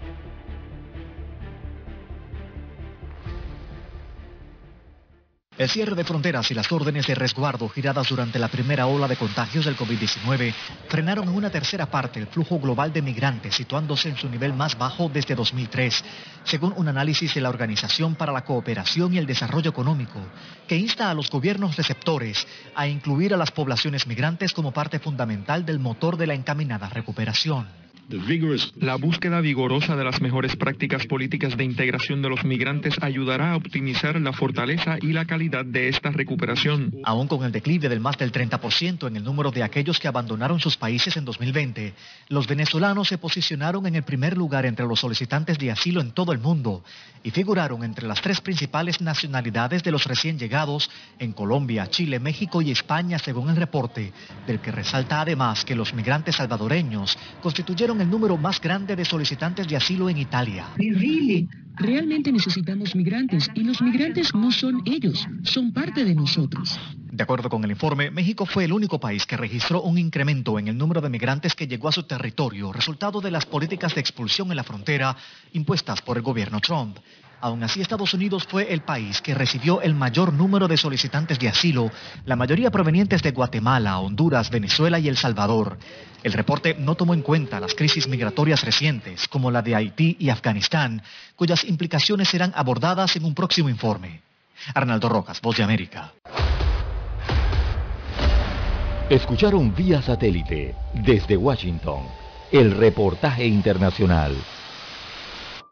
El cierre de fronteras y las órdenes de resguardo giradas durante la primera ola de contagios del COVID-19 frenaron en una tercera parte el flujo global de migrantes, situándose en su nivel más bajo desde 2003, según un análisis de la Organización para la Cooperación y el Desarrollo Económico, que insta a los gobiernos receptores a incluir a las poblaciones migrantes como parte fundamental del motor de la encaminada recuperación. La búsqueda vigorosa de las mejores prácticas políticas de integración de los migrantes ayudará a optimizar la fortaleza y la calidad de esta recuperación. Aún con el declive del más del 30% en el número de aquellos que abandonaron sus países en 2020, los venezolanos se posicionaron en el primer lugar entre los solicitantes de asilo en todo el mundo y figuraron entre las tres principales nacionalidades de los recién llegados en Colombia, Chile, México y España, según el reporte, del que resalta además que los migrantes salvadoreños constituyeron el número más grande de solicitantes de asilo en Italia. Realmente necesitamos migrantes y los migrantes no son ellos, son parte de nosotros. De acuerdo con el informe, México fue el único país que registró un incremento en el número de migrantes que llegó a su territorio, resultado de las políticas de expulsión en la frontera impuestas por el gobierno Trump. Aún así, Estados Unidos fue el país que recibió el mayor número de solicitantes de asilo, la mayoría provenientes de Guatemala, Honduras, Venezuela y El Salvador. El reporte no tomó en cuenta las crisis migratorias recientes, como la de Haití y Afganistán, cuyas implicaciones serán abordadas en un próximo informe. Arnaldo Rojas, Voz de América. Escucharon vía satélite desde Washington el reportaje internacional.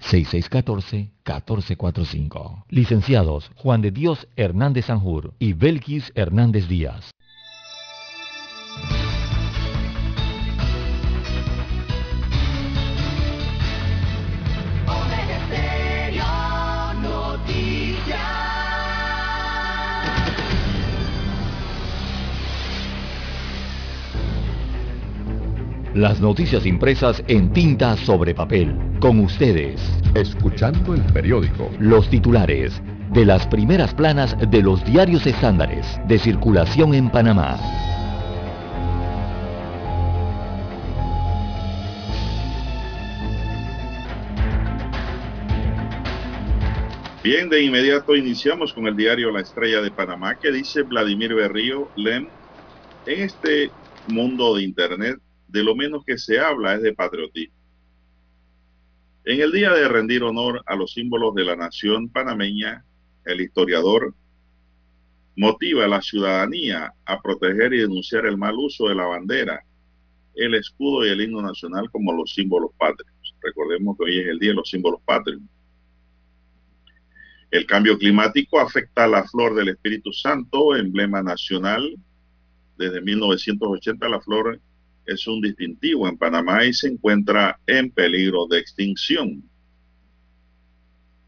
6614-1445. Licenciados Juan de Dios Hernández Sanjur y Belkis Hernández Díaz. Las noticias impresas en tinta sobre papel. Con ustedes. Escuchando el periódico. Los titulares de las primeras planas de los diarios estándares de circulación en Panamá. Bien, de inmediato iniciamos con el diario La Estrella de Panamá que dice Vladimir Berrío Lem, en este mundo de Internet de lo menos que se habla es de patriotismo. En el día de rendir honor a los símbolos de la nación panameña, el historiador motiva a la ciudadanía a proteger y denunciar el mal uso de la bandera, el escudo y el himno nacional como los símbolos patrios. Recordemos que hoy es el día de los símbolos patrios. El cambio climático afecta a la flor del Espíritu Santo, emblema nacional. Desde 1980 la flor es un distintivo en Panamá y se encuentra en peligro de extinción.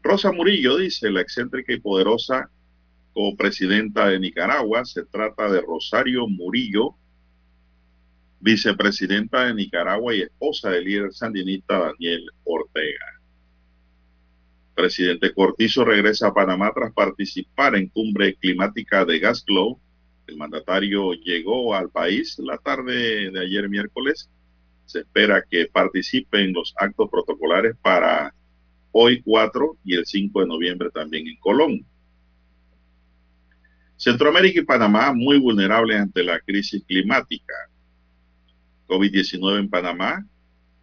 Rosa Murillo dice, la excéntrica y poderosa copresidenta de Nicaragua, se trata de Rosario Murillo, vicepresidenta de Nicaragua y esposa del líder sandinista Daniel Ortega. Presidente Cortizo regresa a Panamá tras participar en cumbre climática de Glasgow el mandatario llegó al país la tarde de ayer miércoles. Se espera que participe en los actos protocolares para hoy 4 y el 5 de noviembre también en Colón. Centroamérica y Panamá muy vulnerables ante la crisis climática. COVID-19 en Panamá,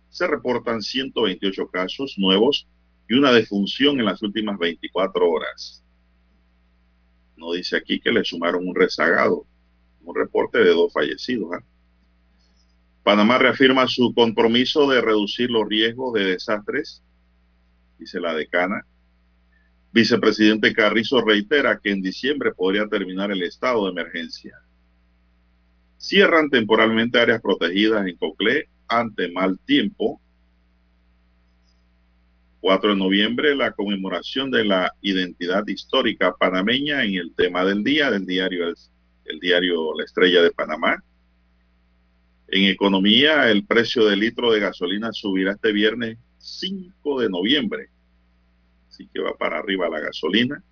se reportan 128 casos nuevos y una defunción en las últimas 24 horas. No dice aquí que le sumaron un rezagado, un reporte de dos fallecidos. ¿eh? Panamá reafirma su compromiso de reducir los riesgos de desastres, dice la decana. Vicepresidente Carrizo reitera que en diciembre podría terminar el estado de emergencia. Cierran temporalmente áreas protegidas en Coclé ante mal tiempo. 4 de noviembre, la conmemoración de la identidad histórica panameña en el tema del día del diario el diario La Estrella de Panamá. En economía, el precio del litro de gasolina subirá este viernes 5 de noviembre. Así que va para arriba la gasolina.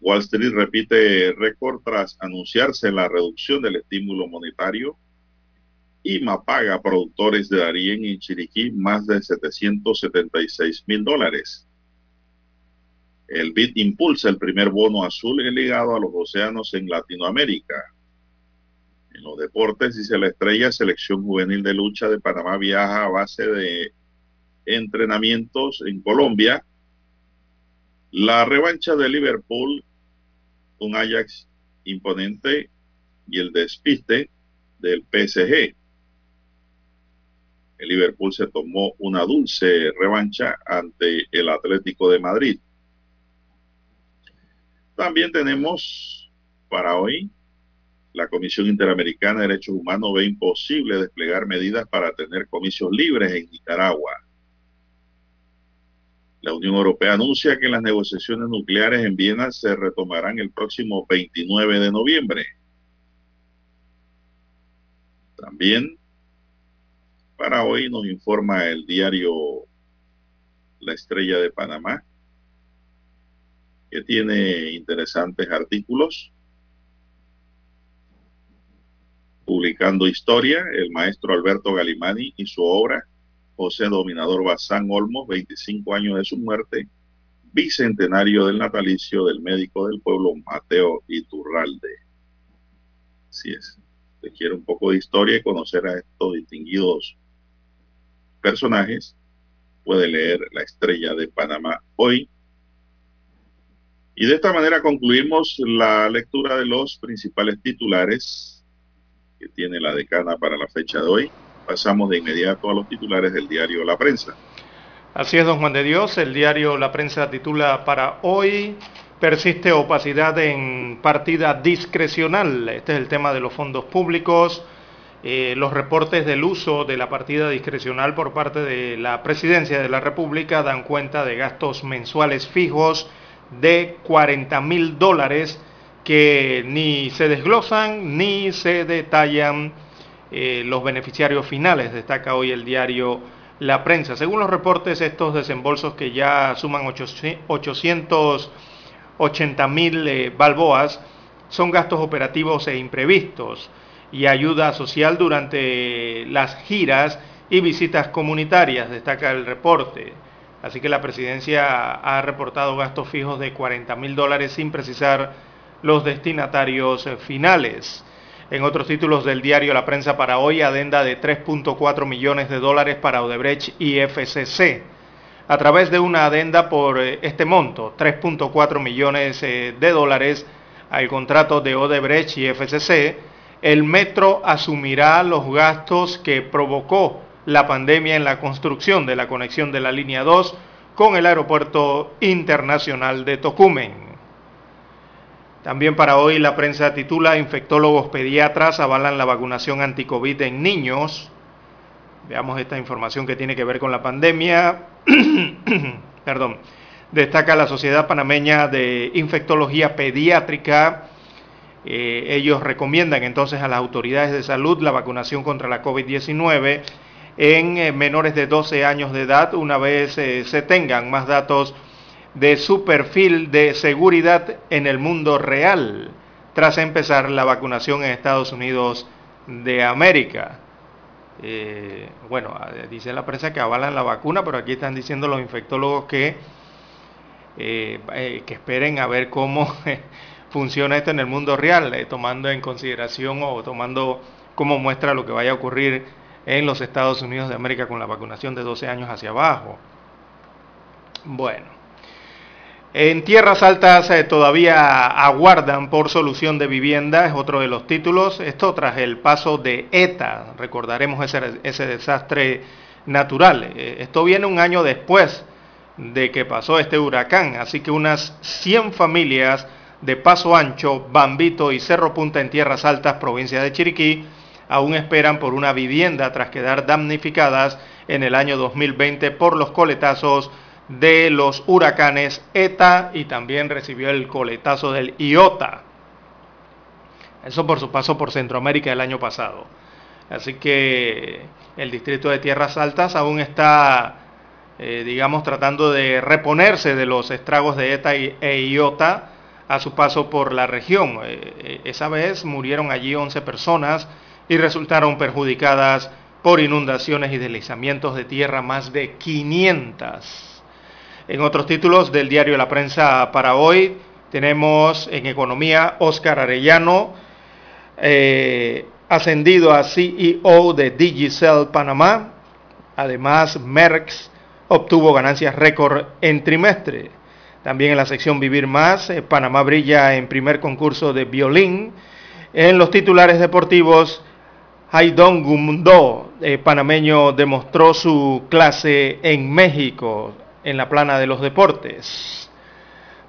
Wall Street repite récord tras anunciarse la reducción del estímulo monetario. Y Mapaga, productores de Darien y Chiriquí, más de 776 mil dólares. El BID impulsa el primer bono azul ligado a los océanos en Latinoamérica. En los deportes, dice la estrella, selección juvenil de lucha de Panamá viaja a base de entrenamientos en Colombia. La revancha de Liverpool, un Ajax imponente y el despiste del PSG. El Liverpool se tomó una dulce revancha ante el Atlético de Madrid. También tenemos para hoy, la Comisión Interamericana de Derechos Humanos ve imposible desplegar medidas para tener comicios libres en Nicaragua. La Unión Europea anuncia que las negociaciones nucleares en Viena se retomarán el próximo 29 de noviembre. También para hoy nos informa el diario La Estrella de Panamá que tiene interesantes artículos. Publicando historia, el maestro Alberto Galimani y su obra, José Dominador Bazán Olmos, 25 años de su muerte, bicentenario del natalicio del médico del pueblo Mateo Iturralde. Así es. Si quiere un poco de historia y conocer a estos distinguidos personajes, puede leer La Estrella de Panamá hoy y de esta manera concluimos la lectura de los principales titulares que tiene la decana para la fecha de hoy. Pasamos de inmediato a los titulares del diario La Prensa. Así es, don Juan de Dios. El diario La Prensa titula para hoy, persiste opacidad en partida discrecional. Este es el tema de los fondos públicos. Eh, los reportes del uso de la partida discrecional por parte de la Presidencia de la República dan cuenta de gastos mensuales fijos de 40 mil dólares que ni se desglosan ni se detallan eh, los beneficiarios finales, destaca hoy el diario La Prensa. Según los reportes, estos desembolsos que ya suman 880 mil eh, balboas son gastos operativos e imprevistos y ayuda social durante las giras y visitas comunitarias, destaca el reporte. Así que la presidencia ha reportado gastos fijos de 40 mil dólares sin precisar los destinatarios finales. En otros títulos del diario La Prensa para hoy, adenda de 3.4 millones de dólares para Odebrecht y FCC. A través de una adenda por eh, este monto, 3.4 millones eh, de dólares al contrato de Odebrecht y FCC, el metro asumirá los gastos que provocó la pandemia en la construcción de la conexión de la línea 2 con el Aeropuerto Internacional de Tocumen. También para hoy la prensa titula Infectólogos pediatras avalan la vacunación anticovid en niños. Veamos esta información que tiene que ver con la pandemia. Perdón. Destaca la Sociedad Panameña de Infectología Pediátrica. Eh, ellos recomiendan entonces a las autoridades de salud la vacunación contra la COVID-19 en eh, menores de 12 años de edad una vez eh, se tengan más datos de su perfil de seguridad en el mundo real tras empezar la vacunación en Estados Unidos de América. Bueno, dice la prensa que avalan la vacuna, pero aquí están diciendo los infectólogos que, que esperen a ver cómo funciona esto en el mundo real, tomando en consideración o tomando como muestra lo que vaya a ocurrir en los Estados Unidos de América con la vacunación de 12 años hacia abajo. Bueno, en tierras altas eh, todavía aguardan por solución de vivienda, es otro de los títulos. Esto tras el paso de ETA, recordaremos ese, ese desastre natural. Eh, esto viene un año después de que pasó este huracán, así que unas 100 familias de Paso Ancho, Bambito y Cerro Punta en tierras altas, provincia de Chiriquí, aún esperan por una vivienda tras quedar damnificadas en el año 2020 por los coletazos de los huracanes ETA y también recibió el coletazo del IOTA. Eso por su paso por Centroamérica el año pasado. Así que el distrito de Tierras Altas aún está, eh, digamos, tratando de reponerse de los estragos de ETA e IOTA a su paso por la región. Eh, eh, esa vez murieron allí 11 personas y resultaron perjudicadas por inundaciones y deslizamientos de tierra más de 500. En otros títulos del diario La Prensa para hoy tenemos en economía Oscar Arellano, eh, ascendido a CEO de Digicel Panamá. Además, Merckx obtuvo ganancias récord en trimestre. También en la sección Vivir Más, eh, Panamá brilla en primer concurso de violín. En los titulares deportivos, Haidong Gumundo, eh, panameño, demostró su clase en México, en la plana de los deportes.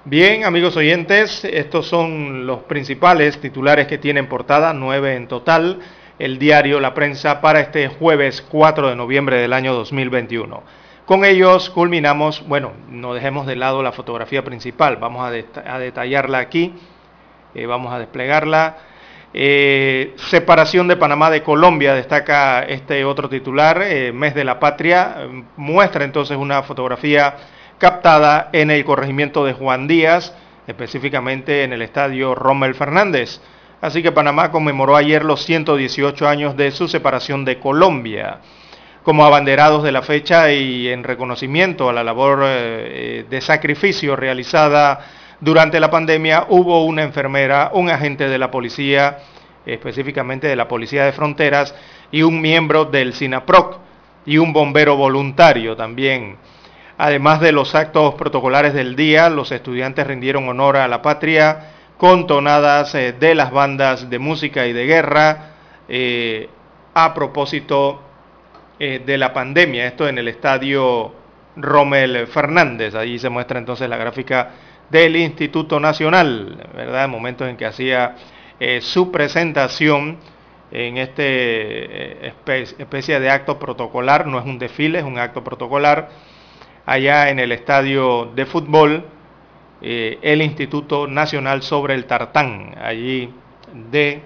Bien, amigos oyentes, estos son los principales titulares que tienen portada, nueve en total, el diario La Prensa para este jueves 4 de noviembre del año 2021. Con ellos culminamos, bueno, no dejemos de lado la fotografía principal, vamos a, detallarla aquí, eh, vamos a desplegarla. Eh, separación de Panamá de Colombia, destaca este otro titular, eh, Mes de la Patria, muestra entonces una fotografía captada en el corregimiento de Juan Díaz, específicamente en el estadio Rommel Fernández. Así que Panamá conmemoró ayer los 118 años de su separación de Colombia. Como abanderados de la fecha y en reconocimiento a la labor eh, de sacrificio realizada durante la pandemia hubo una enfermera, un agente de la policía, específicamente de la Policía de Fronteras, y un miembro del SINAPROC y un bombero voluntario también. Además de los actos protocolares del día, los estudiantes rindieron honor a la patria con tonadas eh, de las bandas de música y de guerra eh, a propósito eh, de la pandemia. Esto en el estadio Rommel Fernández. Allí se muestra entonces la gráfica del Instituto Nacional, ¿verdad? En momentos en que hacía eh, su presentación en este eh, especie de acto protocolar, no es un desfile, es un acto protocolar, allá en el estadio de fútbol, el Instituto Nacional sobre el Tartán, allí de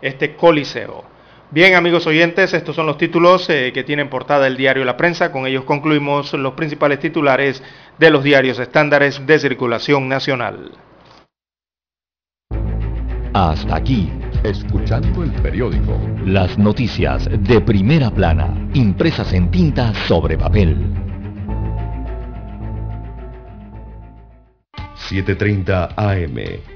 este coliseo. Bien, amigos oyentes, estos son los títulos eh, que tienen portada el diario La Prensa. Con ellos concluimos los principales titulares de los diarios estándares de circulación nacional. Hasta aquí, escuchando el periódico. Las noticias de primera plana, impresas en tinta sobre papel. 7.30 AM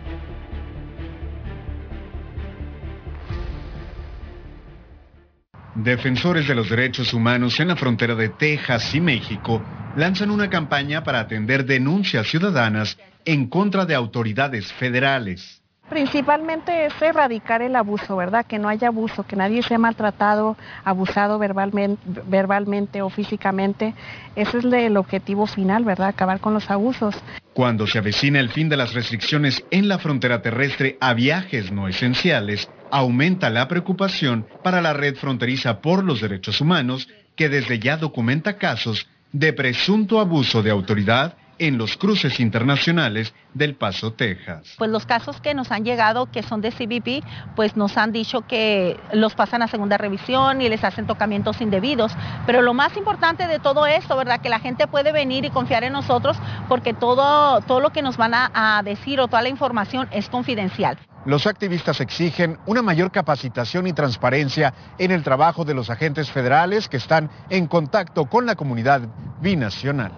Defensores de los derechos humanos en la frontera de Texas y México lanzan una campaña para atender denuncias ciudadanas en contra de autoridades federales. Principalmente es erradicar el abuso, ¿verdad? Que no haya abuso, que nadie sea maltratado, abusado verbalmente, verbalmente o físicamente. Ese es el objetivo final, ¿verdad? Acabar con los abusos. Cuando se avecina el fin de las restricciones en la frontera terrestre a viajes no esenciales, aumenta la preocupación para la red fronteriza por los derechos humanos, que desde ya documenta casos de presunto abuso de autoridad en los cruces internacionales del Paso, Texas. Pues los casos que nos han llegado, que son de CBP, pues nos han dicho que los pasan a segunda revisión y les hacen tocamientos indebidos. Pero lo más importante de todo esto, ¿verdad? Que la gente puede venir y confiar en nosotros porque todo, todo lo que nos van a, a decir o toda la información es confidencial. Los activistas exigen una mayor capacitación y transparencia en el trabajo de los agentes federales que están en contacto con la comunidad binacional.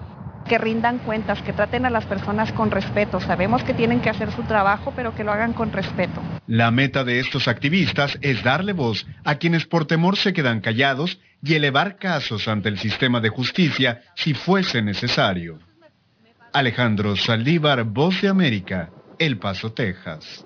Que rindan cuentas, que traten a las personas con respeto. Sabemos que tienen que hacer su trabajo, pero que lo hagan con respeto. La meta de estos activistas es darle voz a quienes por temor se quedan callados y elevar casos ante el sistema de justicia si fuese necesario. Alejandro Saldívar, Voz de América, El Paso, Texas.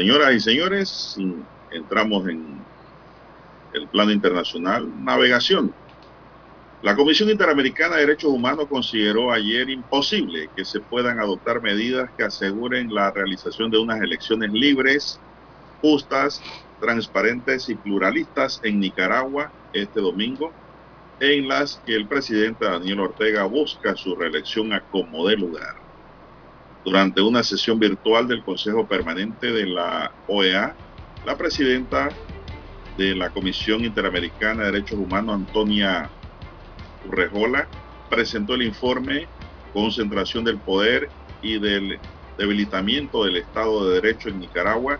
Señoras y señores, entramos en el plano internacional, navegación. La Comisión Interamericana de Derechos Humanos consideró ayer imposible que se puedan adoptar medidas que aseguren la realización de unas elecciones libres, justas, transparentes y pluralistas en Nicaragua este domingo, en las que el presidente Daniel Ortega busca su reelección a como de lugar durante una sesión virtual del Consejo Permanente de la OEA, la presidenta de la Comisión Interamericana de Derechos Humanos, Antonia Urrejola, presentó el informe Concentración del Poder y del Debilitamiento del Estado de Derecho en Nicaragua,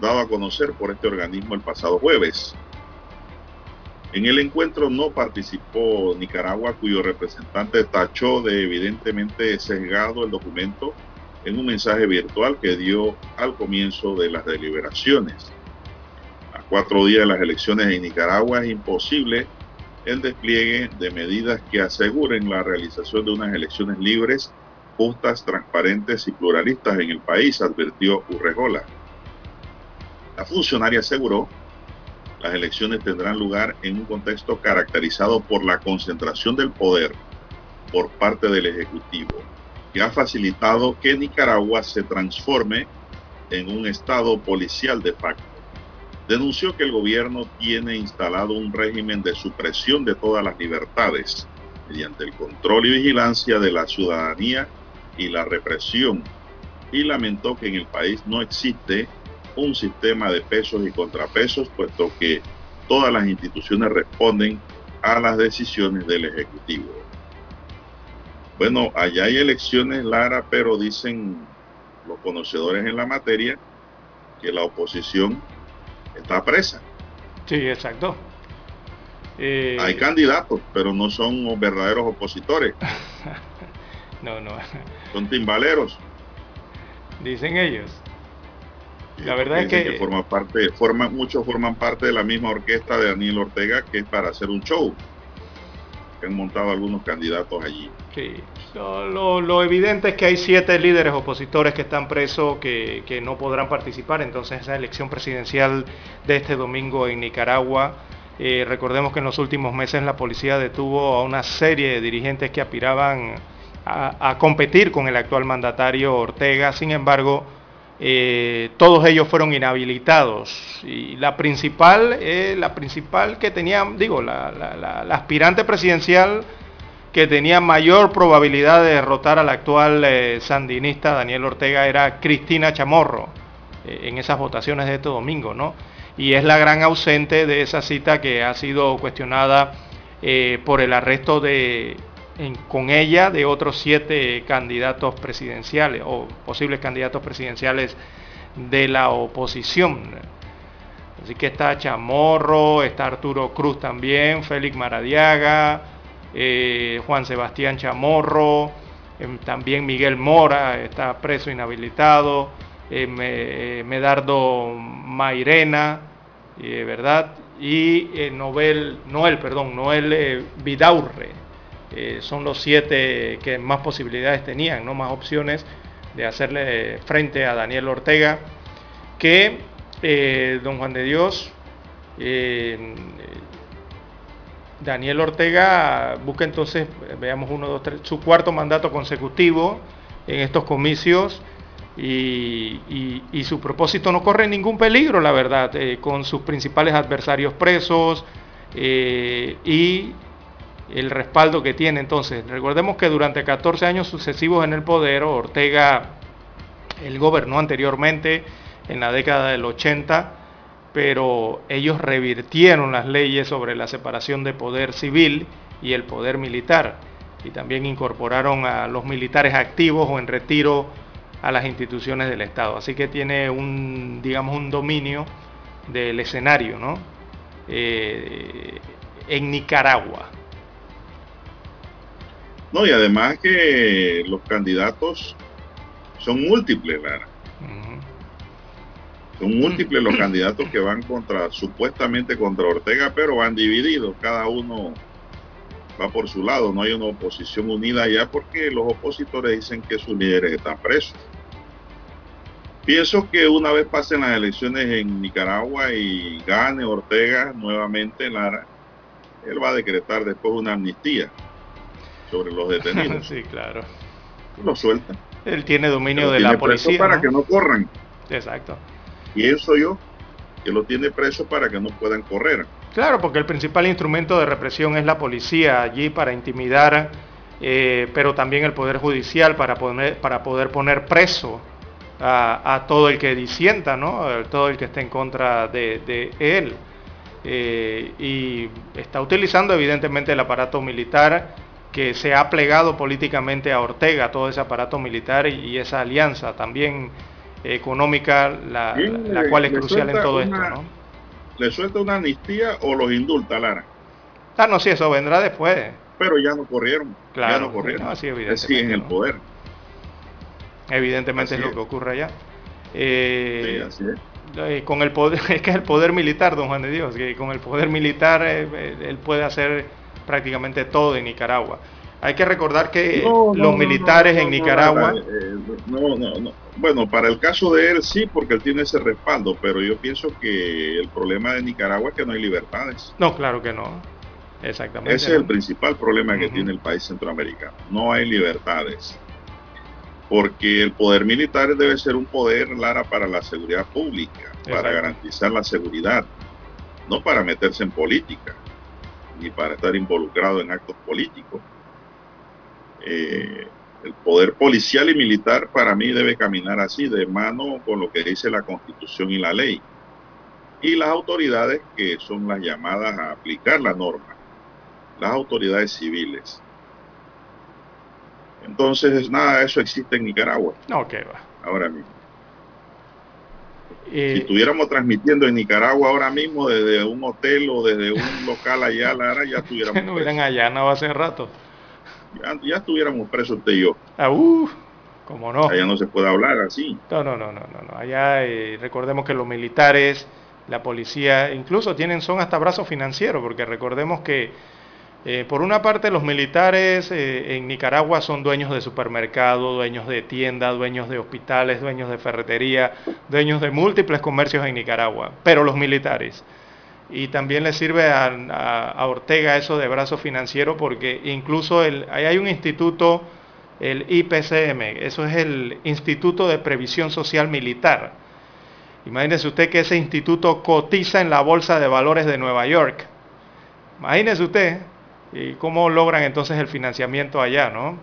dado a conocer por este organismo el pasado jueves. En el encuentro no participó Nicaragua, cuyo representante tachó de evidentemente sesgado el documento en un mensaje virtual que dio al comienzo de las deliberaciones. A cuatro días de las elecciones en Nicaragua es imposible el despliegue de medidas que aseguren la realización de unas elecciones libres, justas, transparentes y pluralistas en el país, advirtió Urrejola. La funcionaria aseguró las elecciones tendrán lugar en un contexto caracterizado por la concentración del poder por parte del Ejecutivo que ha facilitado que Nicaragua se transforme en un estado policial de facto. Denunció que el gobierno tiene instalado un régimen de supresión de todas las libertades mediante el control y vigilancia de la ciudadanía y la represión y lamentó que en el país no existe un sistema de pesos y contrapesos puesto que todas las instituciones responden a las decisiones del Ejecutivo. Bueno, allá hay elecciones, Lara, pero dicen los conocedores en la materia que la oposición está presa. Sí, exacto. Eh... Hay candidatos, pero no son verdaderos opositores. no, no. Son timbaleros. Dicen ellos. La verdad es que, que forma parte, forma, muchos forman parte de la misma orquesta de Daniel Ortega que es para hacer un show que han montado algunos candidatos allí. Sí, lo, lo, evidente es que hay siete líderes opositores que están presos que, no podrán participar entonces esa elección presidencial de este domingo en Nicaragua. Eh, recordemos que en los últimos meses la policía detuvo a una serie de dirigentes que aspiraban a competir con el actual mandatario Ortega. Sin embargo, eh, todos ellos fueron inhabilitados. Y la principal, eh, la principal que tenía, digo, la, aspirante presidencial que tenía mayor probabilidad de derrotar al actual eh, sandinista Daniel Ortega era Cristina Chamorro en esas votaciones de este domingo, ¿no? Y es la gran ausente de esa cita que ha sido cuestionada por el arresto de, con ella de otros siete candidatos presidenciales o posibles candidatos presidenciales de la oposición. Así que está Chamorro, está Arturo Cruz también, Félix Maradiaga, eh, Juan Sebastián Chamorro, em, también Miguel Mora está preso inhabilitado, em, eh, Medardo Mairena, eh, ¿verdad? Y Noel, Noel, perdón, Noel Vidaurre eh, son los siete que más posibilidades tenían, no más opciones de hacerle frente a Daniel Ortega, que eh, don Juan de Dios, eh, Daniel Ortega busca entonces, veamos uno, dos, tres, su cuarto mandato consecutivo en estos comicios y, su propósito no corre ningún peligro, la verdad, con sus principales adversarios presos y el respaldo que tiene. Entonces, recordemos que durante 14 años sucesivos en el poder, Ortega, él gobernó anteriormente en la década del 80, pero ellos revirtieron las leyes sobre la separación de poder civil y el poder militar, y también incorporaron a los militares activos o en retiro a las instituciones del Estado. Así que tiene un, digamos, un dominio del escenario, ¿no? Eh, en Nicaragua. No, y además que los candidatos son múltiples, Lara. Son múltiples los candidatos que van contra, supuestamente contra Ortega, pero van divididos. Cada uno va por su lado. No hay una oposición unida ya porque los opositores dicen que sus líderes están presos. Pienso que una vez pasen las elecciones en Nicaragua y gane Ortega nuevamente, Lara, él va a decretar después una amnistía sobre los detenidos. sí, claro. Lo suelta. Él tiene dominio de la policía. Para que no corran. Exacto. Y eso yo, que lo tiene preso para que no puedan correr. Claro, porque el principal instrumento de represión es la policía allí para intimidar, eh, pero también el Poder Judicial para, poner, para poder poner preso a, todo el que disienta, ¿no? todo el que esté en contra de, él. Eh, y está utilizando evidentemente el aparato militar que se ha plegado políticamente a Ortega, todo ese aparato militar y, esa alianza también económica, la, cual es crucial en todo esto. ¿no? ¿Le suelta una amnistía o los indulta, Lara? Ah, no, sí, eso vendrá después. Pero ya no corrieron. Claro, ya no corrieron. así en el poder. Evidentemente es, lo que ocurre allá. Eh, sí, así es. Eh, con el poder, es que es el poder militar, don Juan de Dios, que con el poder militar eh, él puede hacer prácticamente todo en Nicaragua. Hay que recordar que los militares en Nicaragua... No, no, no. Bueno, para el caso de él sí, porque él tiene ese respaldo, pero yo pienso que el problema de Nicaragua es que no hay libertades. No, claro que no. Exactamente. Ese es el principal problema que tiene el país centroamericano. No hay libertades. Porque el poder militar debe ser un poder, Lara, para la seguridad pública, para garantizar la seguridad, no para meterse en política ni para estar involucrado en actos políticos. Eh, el poder policial y militar para mí debe caminar así, de mano con lo que dice la constitución y la ley. Y las autoridades que son las llamadas a aplicar la norma, las autoridades civiles. Entonces, nada de eso existe en Nicaragua. No, que va. Ahora mismo si eh, estuviéramos transmitiendo en Nicaragua ahora mismo desde un hotel o desde un local allá, Lara, ya estuviéramos. no hubieran allá, no hace rato. Ya, estuviéramos presos usted y yo. Ah, uh, como no. Allá no se puede hablar así. No, no, no, no, no. Allá eh, recordemos que los militares, la policía, incluso tienen, son hasta brazos financieros, porque recordemos que eh, por una parte, los militares eh, en Nicaragua son dueños de supermercados, dueños de tiendas, dueños de hospitales, dueños de ferretería, dueños de múltiples comercios en Nicaragua, pero los militares. Y también le sirve a, Ortega eso de brazo financiero porque incluso hay un instituto el IPCM, eso es el Instituto de Previsión Social Militar. Imagínese usted que ese instituto cotiza en la Bolsa de Valores de Nueva York. Imagínese usted y cómo logran entonces el financiamiento allá, ¿no?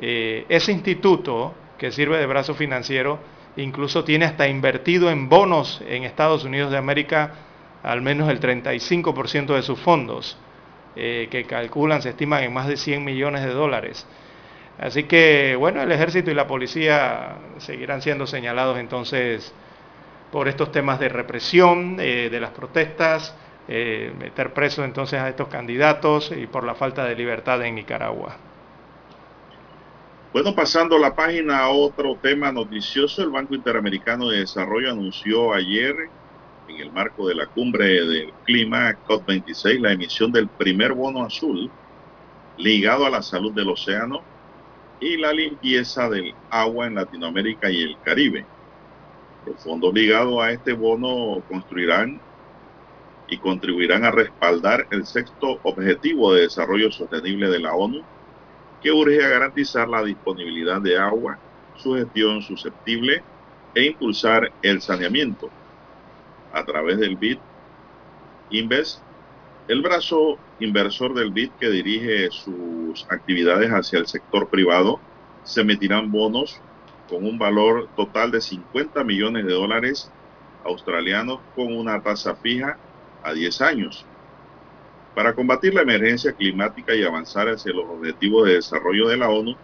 Eh, ese instituto que sirve de brazo financiero incluso tiene hasta invertido en bonos en Estados Unidos de América al menos el 35% de sus fondos, eh, que calculan, se estiman en más de 100 millones de dólares. Así que, bueno, el ejército y la policía seguirán siendo señalados entonces por estos temas de represión, eh, de las protestas, eh, meter presos entonces a estos candidatos y por la falta de libertad en Nicaragua. Bueno, pasando la página a otro tema noticioso, el Banco Interamericano de Desarrollo anunció ayer, en el marco de la cumbre del clima COP26, la emisión del primer bono azul ligado a la salud del océano y la limpieza del agua en Latinoamérica y el Caribe. Los fondos ligados a este bono construirán y contribuirán a respaldar el sexto objetivo de desarrollo sostenible de la ONU, que urge a garantizar la disponibilidad de agua, su gestión susceptible e impulsar el saneamiento. A través del BID Invest, el brazo inversor del BID que dirige sus actividades hacia el sector privado, se emitirán bonos con un valor total de 50 millones de dólares australianos con una tasa fija a 10 años. Para combatir la emergencia climática y avanzar hacia los objetivos de desarrollo de la ONU,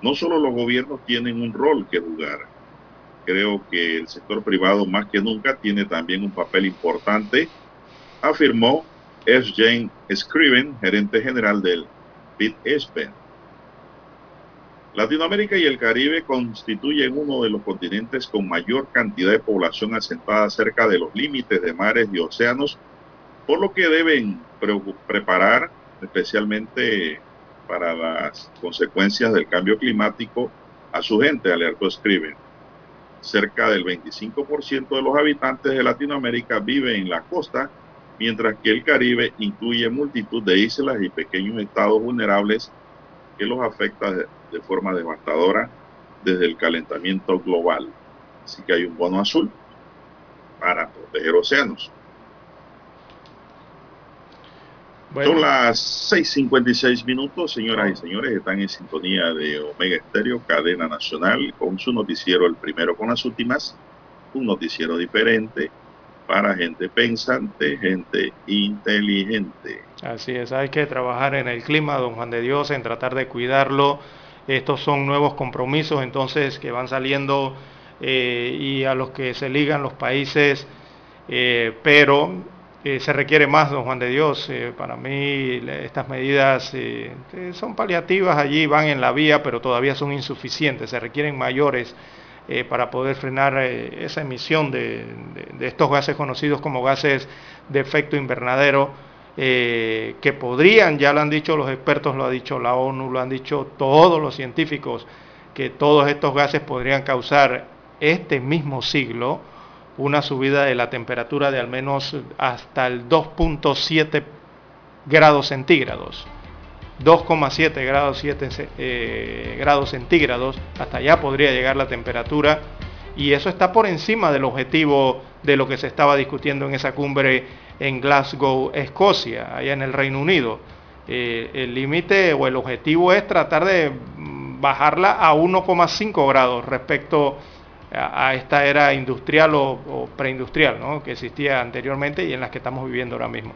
no solo los gobiernos tienen un rol que jugar. Creo que el sector privado más que nunca tiene también un papel importante, afirmó S. Jane Scriven, gerente general del BIT-ESPEN. Latinoamérica y el Caribe constituyen uno de los continentes con mayor cantidad de población asentada cerca de los límites de mares y océanos por lo que deben preparar especialmente para las consecuencias del cambio climático a su gente, alertó escribe. Cerca del 25% de los habitantes de Latinoamérica vive en la costa, mientras que el Caribe incluye multitud de islas y pequeños estados vulnerables que los afecta de forma devastadora desde el calentamiento global. Así que hay un bono azul para proteger océanos. Son las 6:56 minutos, señoras y señores. Están en sintonía de Omega Estéreo, cadena nacional, con su noticiero, el primero con las últimas. Un noticiero diferente para gente pensante, gente inteligente. Así es, hay que trabajar en el clima, don Juan de Dios, en tratar de cuidarlo. Estos son nuevos compromisos entonces que van saliendo eh, y a los que se ligan los países, eh, pero eh, se requiere más, don Juan de Dios. Eh, para mí estas medidas eh, son paliativas allí, van en la vía, pero todavía son insuficientes. Se requieren mayores para poder frenar esa emisión de, de, estos gases conocidos como gases de efecto invernadero, que podrían, ya lo han dicho los expertos, lo ha dicho la ONU, lo han dicho todos los científicos, que todos estos gases podrían causar este mismo siglo, una subida de la temperatura de al menos hasta el 2.7 grados centígrados. 2,7 grados, 7, eh, grados centígrados, hasta allá podría llegar la temperatura y eso está por encima del objetivo de lo que se estaba discutiendo en esa cumbre en Glasgow, Escocia, allá en el Reino Unido. Eh, el límite o el objetivo es tratar de bajarla a 1,5 grados respecto a, esta era industrial o, preindustrial ¿no? que existía anteriormente y en las que estamos viviendo ahora mismo.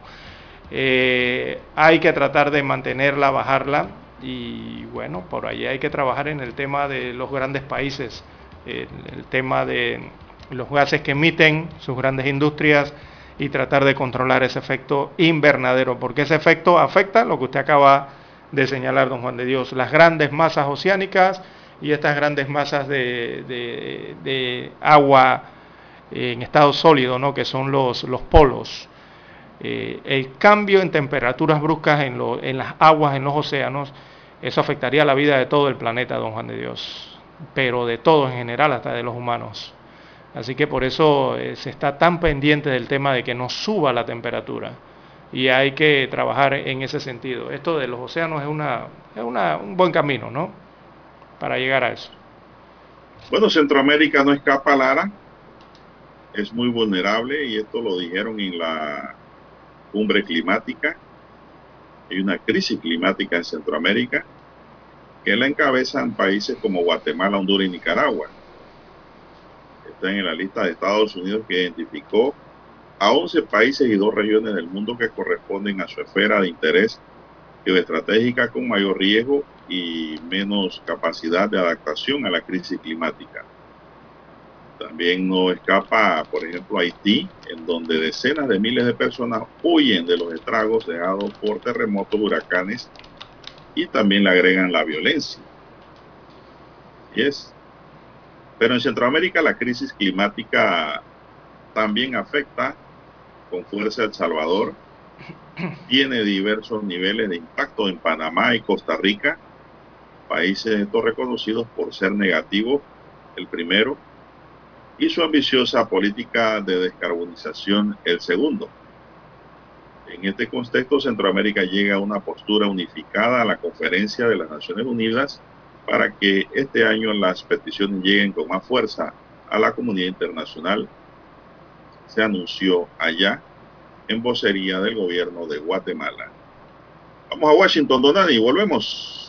Eh, hay que tratar de mantenerla, bajarla y bueno, por ahí hay que trabajar en el tema de los grandes países, el, el tema de los gases que emiten sus grandes industrias y tratar de controlar ese efecto invernadero, porque ese efecto afecta lo que usted acaba de señalar, don Juan de Dios, las grandes masas oceánicas, y estas grandes masas de, agua en estado sólido, ¿no? que son los, los polos. Eh, el cambio en temperaturas bruscas en, en, las aguas, en los océanos, eso afectaría la vida de todo el planeta, don Juan de Dios, pero de todos en general, hasta de los humanos. Así que por eso eh, se está tan pendiente del tema de que no suba la temperatura y hay que trabajar en ese sentido. Esto de los océanos es, una, es una, un buen camino, ¿no? Para llegar a eso? Bueno, Centroamérica no escapa, Lara. Es muy vulnerable y esto lo dijeron en la cumbre climática. Hay una crisis climática en Centroamérica que la encabezan países como Guatemala, Honduras y Nicaragua. Están en la lista de Estados Unidos que identificó a 11 países y dos regiones del mundo que corresponden a su esfera de interés geoestratégica con mayor riesgo y menos capacidad de adaptación a la crisis climática. También no escapa, por ejemplo, Haití, en donde decenas de miles de personas huyen de los estragos dejados por terremotos, huracanes y también le agregan la violencia. Y es. Pero en Centroamérica la crisis climática también afecta con fuerza El Salvador. Tiene diversos niveles de impacto en Panamá y Costa Rica, países estos reconocidos por ser negativos, el primero, y su ambiciosa política de descarbonización, el segundo. En este contexto, Centroamérica llega a una postura unificada a la conferencia de las Naciones Unidas para que este año las peticiones lleguen con más fuerza a la comunidad internacional. Se anunció allá en vocería del gobierno de Guatemala. Vamos a Washington, Donani, y volvemos.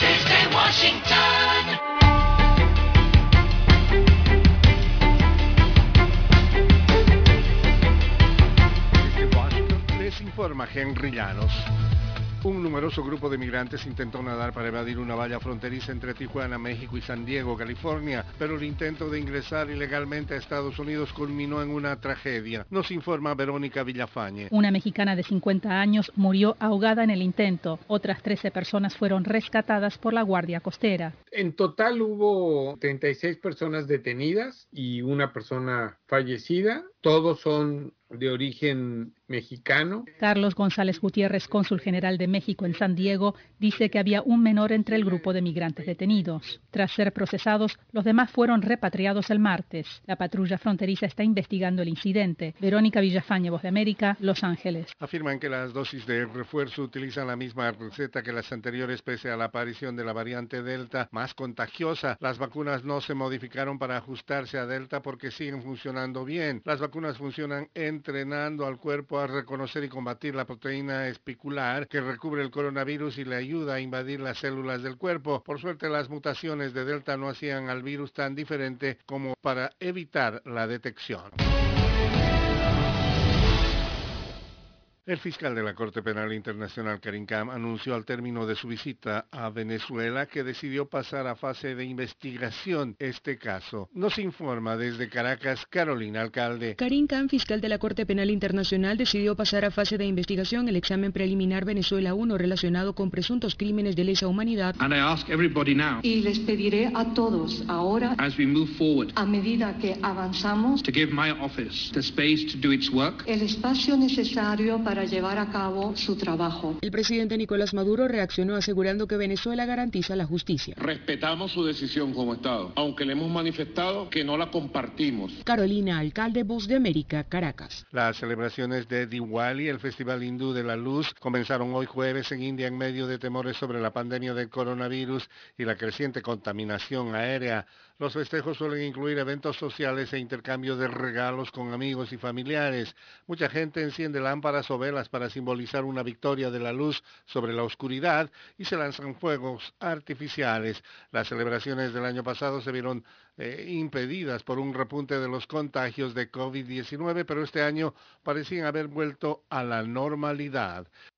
desde Washington. informa Henry Llanos. Un numeroso grupo de migrantes intentó nadar para evadir una valla fronteriza entre Tijuana, México y San Diego, California, pero el intento de ingresar ilegalmente a Estados Unidos culminó en una tragedia. Nos informa Verónica Villafañe. Una mexicana de 50 años murió ahogada en el intento. Otras 13 personas fueron rescatadas por la Guardia Costera. En total hubo 36 personas detenidas y una persona fallecida. Todos son de origen mexicano. Carlos González Gutiérrez, cónsul general de México en San Diego, dice que había un menor entre el grupo de migrantes detenidos. Tras ser procesados, los demás fueron repatriados el martes. La patrulla fronteriza está investigando el incidente. Verónica Villafañe, Voz de América, Los Ángeles. Afirman que las dosis de refuerzo utilizan la misma receta que las anteriores pese a la aparición de la variante Delta más contagiosa. Las vacunas no se modificaron para ajustarse a Delta porque siguen funcionando bien. Las vacunas funcionan entrenando al cuerpo a reconocer y combatir la proteína espicular que recubre el coronavirus y le ayuda a invadir las células del cuerpo. Por suerte las mutaciones de Delta no hacían al virus tan diferente como para evitar la detección. El fiscal de la Corte Penal Internacional, Karim Khan, anunció al término de su visita a Venezuela que decidió pasar a fase de investigación este caso. Nos informa desde Caracas Carolina Alcalde. Karim Khan, fiscal de la Corte Penal Internacional, decidió pasar a fase de investigación el examen preliminar Venezuela 1 relacionado con presuntos crímenes de lesa humanidad. y les pediré a todos ahora, a medida que avanzamos, el espacio necesario para para llevar a cabo su trabajo. El presidente Nicolás Maduro reaccionó asegurando que Venezuela garantiza la justicia. Respetamos su decisión como Estado, aunque le hemos manifestado que no la compartimos. Carolina, alcalde Voz de América, Caracas. Las celebraciones de Diwali, el Festival Hindú de la Luz, comenzaron hoy jueves en India en medio de temores sobre la pandemia del coronavirus y la creciente contaminación aérea. Los festejos suelen incluir eventos sociales e intercambio de regalos con amigos y familiares. Mucha gente enciende lámparas o velas para simbolizar una victoria de la luz sobre la oscuridad y se lanzan fuegos artificiales. Las celebraciones del año pasado se vieron eh, impedidas por un repunte de los contagios de COVID-19, pero este año parecían haber vuelto a la normalidad.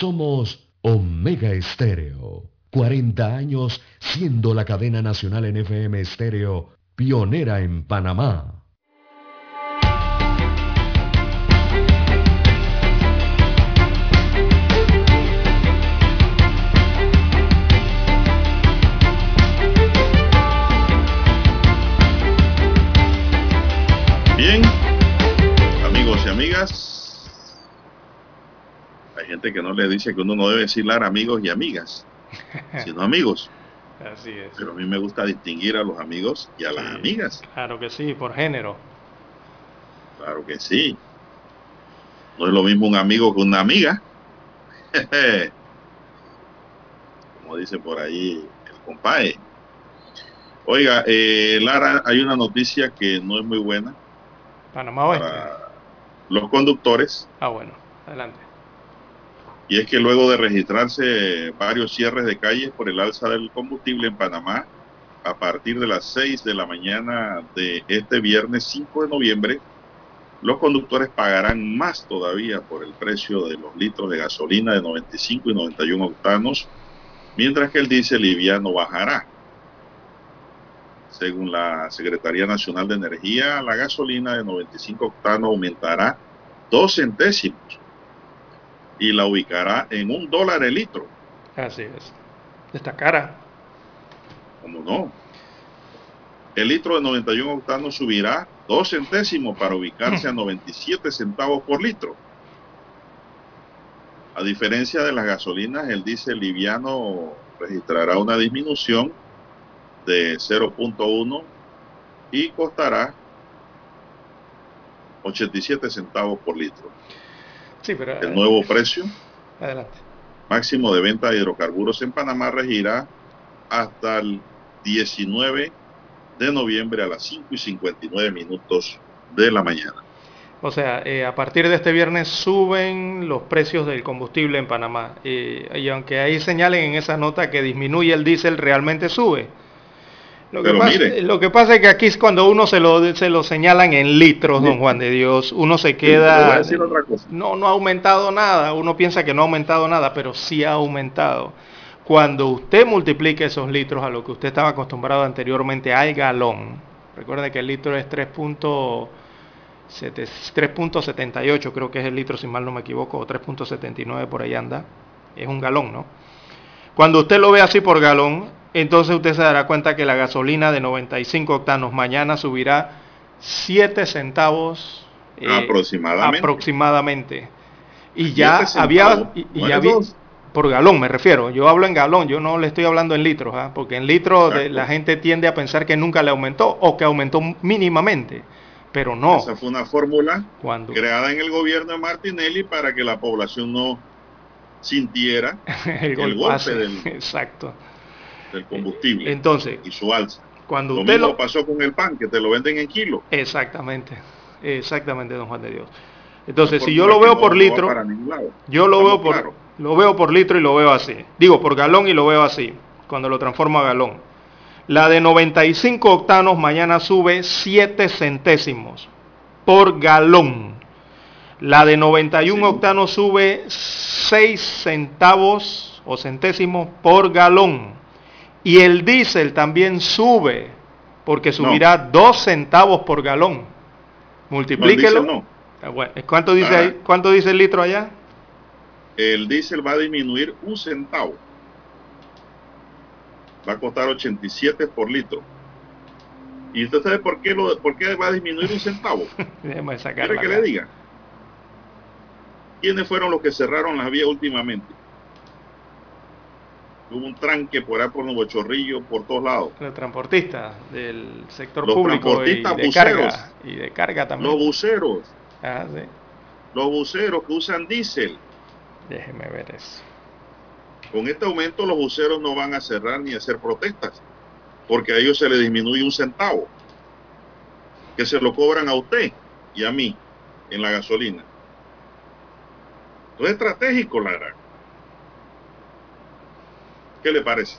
Somos Omega Estéreo. 40 años siendo la cadena nacional en FM Estéreo, pionera en Panamá. Bien, amigos y amigas, gente que no le dice que uno no debe decirle amigos y amigas, sino amigos. Así es. Pero a mí me gusta distinguir a los amigos y a las amigas. Claro que sí, por género. Claro que sí. No es lo mismo un amigo que una amiga. Como dice por ahí el compadre. Oiga, eh, Lara, hay una noticia que no es muy buena Panamá Oeste. para los conductores. Ah, bueno, adelante. Y es que luego de registrarse varios cierres de calles por el alza del combustible en Panamá, a partir de las 6 de la mañana de este viernes 5 de noviembre, los conductores pagarán más todavía por el precio de los litros de gasolina de 95 y 91 octanos, mientras que el diésel liviano bajará. Según la Secretaría Nacional de Energía, la gasolina de 95 octanos aumentará dos centésimos y la ubicará en un dólar el litro. Así es. Está cara. ¿Cómo no? El litro de 91 octanos subirá dos centésimos para ubicarse a 97 centavos por litro. A diferencia de las gasolinas, el diésel liviano registrará una disminución de 0.1 y costará 87 centavos por litro. Sí, pero... El nuevo precio Adelante. máximo de venta de hidrocarburos en Panamá regirá hasta el 19 de noviembre a las 5 y 59 minutos de la mañana. O sea, eh, a partir de este viernes suben los precios del combustible en Panamá. Eh, y aunque ahí señalen en esa nota que disminuye el diésel, realmente sube. Lo que, pasa, lo que pasa es que aquí es cuando uno se lo, se lo señalan en litros, don Juan de Dios, uno se queda... No, no ha aumentado nada. Uno piensa que no ha aumentado nada, pero sí ha aumentado. Cuando usted multiplica esos litros a lo que usted estaba acostumbrado anteriormente al galón, recuerde que el litro es 3.7 3.78, creo que es el litro, si mal no me equivoco, o 3.79 por ahí anda. Es un galón, ¿no? Cuando usted lo ve así por galón, entonces usted se dará cuenta que la gasolina de 95 octanos mañana subirá 7 centavos eh, Aproximadamente. aproximadamente. Y ya había, y, ya dos. por galón me refiero, yo hablo en galón, yo no le estoy hablando en litros, ¿ah? porque en litros de- la gente tiende a pensar que nunca le aumentó o que aumentó mínimamente, pero no. Esa fue una fórmula creada en el gobierno de Martinelli para que la población no sintiera el el golpe golpe hace- del, exacto. Del combustible Entonces, y su alza. cuando Lo usted mismo lo pasó con el pan, que te lo venden en kilo. exactamente, exactamente, don Juan de Dios. Entonces, si yo lo veo no- por litro. Yo lo veo por lo veo por litro y lo veo así. Digo, por galón y lo veo así, cuando lo transformo a galón. La de 95 octanos mañana sube 7 centésimos por galón. La de 91 octanos sube 6 centavos o centésimos por galón. Y el diésel también sube, porque subirá 2 centavos por galón. Multiplíquelo. No, Ah, bueno, ¿Cuánto dice Ah. ahí? ¿Cuánto dice el litro allá? El diésel va a disminuir un centavo. Va a costar 87 por litro. ¿Y usted sabe por qué, lo, por qué va a disminuir un centavo? Déjame sacar ¿Quiere que le diga? ¿Quiénes fueron los que cerraron las vías últimamente? Hubo un tranque por ahí por Nuevo Chorrillo, por todos lados. Los transportistas del sector Los público y transportistas de buceros. carga. Y de carga también. Los buceros, Ah, sí. los buceros que usan diésel. Déjeme ver eso. Con este aumento los buceros no van a cerrar ni a hacer protestas, porque a ellos se les disminuye un centavo, que se lo cobran a usted y a mí en la gasolina. Esto es estratégico, Lara. ¿Qué le parece?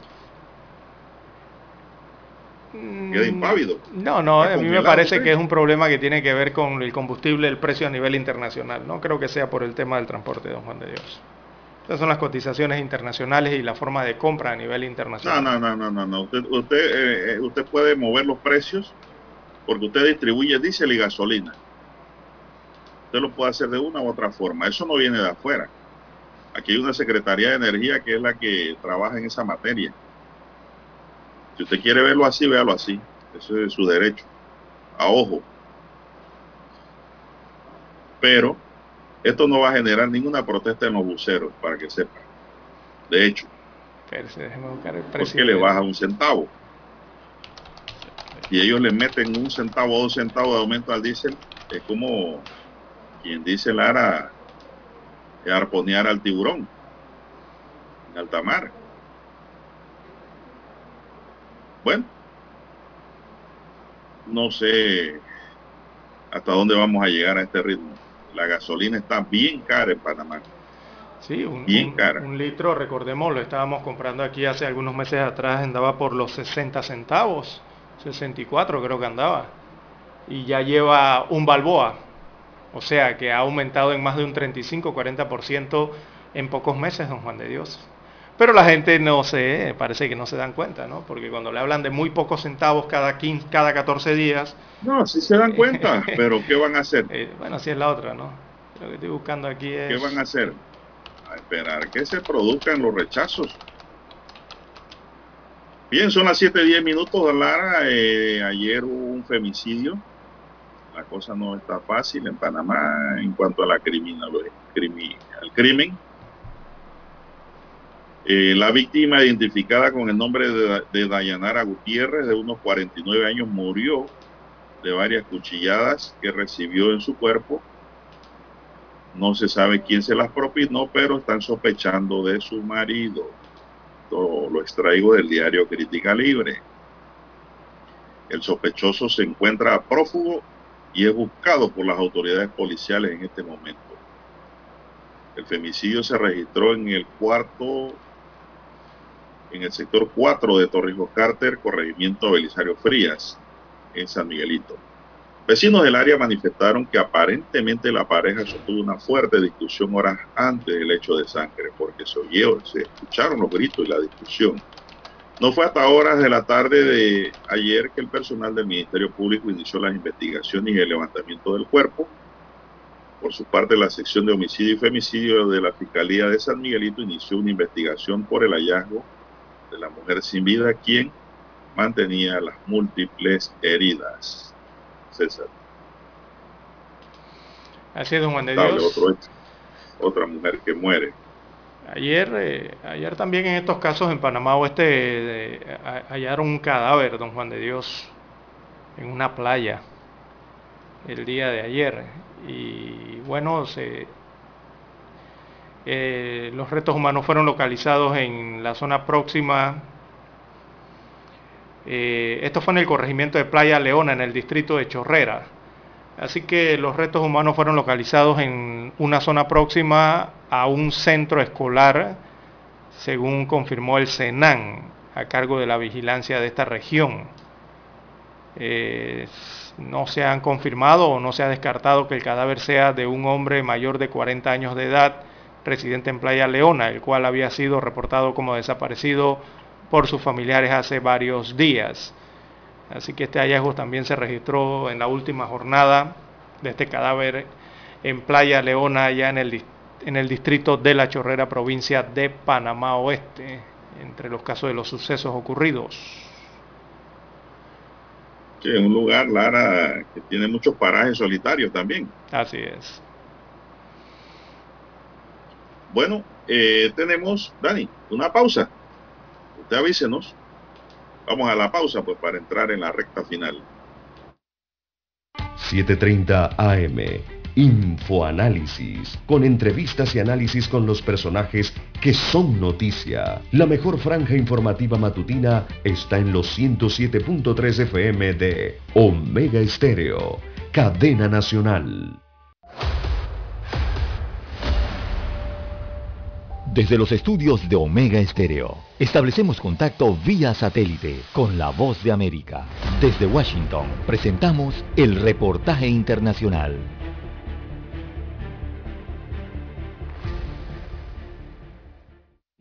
Queda impávido. No, no, a mí me parece usted. que es un problema que tiene que ver con el combustible, el precio a nivel internacional. No creo que sea por el tema del transporte, don Juan de Dios. Esas son las cotizaciones internacionales y la forma de compra a nivel internacional. no, no, no, no, no. Usted, usted, eh, eh, usted puede mover los precios porque usted distribuye diésel y gasolina. Usted lo puede hacer de una u otra forma. Eso no viene de afuera. Aquí hay una Secretaría de Energía que es la que trabaja en esa materia. Si usted quiere verlo así, véalo así. Eso es su derecho. A ojo. Pero esto no va a generar ninguna protesta en los buceros, para que sepa. De hecho, Espérese, déjeme buscar el ¿por precio. qué le baja un centavo? Y ellos le meten un centavo o dos centavos de aumento al diésel, es como quien dice Lara, arponear al tiburón en alta mar. Bueno, no sé hasta dónde vamos a llegar a este ritmo. La gasolina está bien cara en Panamá. Sí, un, Bien un- cara. un litro, recordemos, lo estábamos comprando aquí hace algunos meses atrás, andaba por los 60 centavos, 64 creo que andaba. Y ya lleva un balboa. O sea que ha aumentado en más de un 35-40% en pocos meses, don Juan de Dios. Pero la gente no se, parece que no se dan cuenta, ¿no? Porque cuando le hablan de muy pocos centavos cada 15, cada 14 días, No, sí se dan cuenta, pero ¿qué van a hacer? eh, bueno, así es la otra, ¿no? Lo que estoy buscando aquí es... ¿Qué van a hacer? A esperar que se produzcan los rechazos. Bien, son las 7:10 minutos, Lara. Eh, ayer hubo un femicidio. La cosa no está fácil en Panamá en cuanto a la criminalidad, crimi- al crimen. Eh, la víctima, identificada con el nombre de, de Dayanara Gutiérrez, de unos 49 años, murió de varias cuchilladas que recibió en su cuerpo no se sabe quién se las propinó, pero están sospechando de su marido. Esto lo extraigo del diario Crítica Libre. El sospechoso se encuentra prófugo y es buscado por las autoridades policiales en este momento. El femicidio se registró en el cuarto, en el sector 4 de Torrijos Carter, corregimiento Belisario Frías, en San Miguelito. Vecinos del área manifestaron que aparentemente la pareja sostuvo una fuerte discusión horas antes del hecho de sangre, porque se oyó, se escucharon los gritos y la discusión. No fue hasta horas de la tarde de ayer que el personal del Ministerio Público inició las investigaciones y el levantamiento del cuerpo. Por su parte, la sección de homicidio y femicidio de la Fiscalía de San Miguelito inició una investigación por el hallazgo de la mujer sin vida, quien mantenía las múltiples heridas. César. Así es, don Juan de Dios. otro. Otra mujer que muere. Ayer, eh, ayer también en estos casos en Panamá Oeste eh, ha- hallaron un cadáver, don Juan de Dios, en una playa el día de ayer. Y bueno, eh, los restos humanos fueron localizados en la zona próxima. esto fue en el corregimiento de Playa Leona, en el distrito de Chorrera. Así que los restos humanos fueron localizados en una zona próxima a un centro escolar, según confirmó el Senan, a cargo de la vigilancia de esta región. Eh, no se han confirmado o no se ha descartado que el cadáver sea de un hombre mayor de 40 años de edad, residente en Playa Leona, el cual había sido reportado como desaparecido por sus familiares hace varios días. Así que este hallazgo también se registró en la última jornada de este cadáver en Playa Leona, allá en el, en el distrito de La Chorrera, provincia de Panamá Oeste, entre los casos de los sucesos ocurridos. Sí, en un lugar, Lara, que tiene muchos parajes solitarios también. Así es. Bueno, eh, tenemos, Dani, una pausa. Usted avísenos. Vamos a la pausa pues para entrar en la recta final. 7.30 AM. Infoanálisis. Con entrevistas y análisis con los personajes que son noticia. La mejor franja informativa matutina está en los 107.3 FM de Omega Estéreo. Cadena Nacional. Desde los estudios de Omega Estéreo, establecemos contacto vía satélite con la voz de América. Desde Washington, presentamos el reportaje internacional.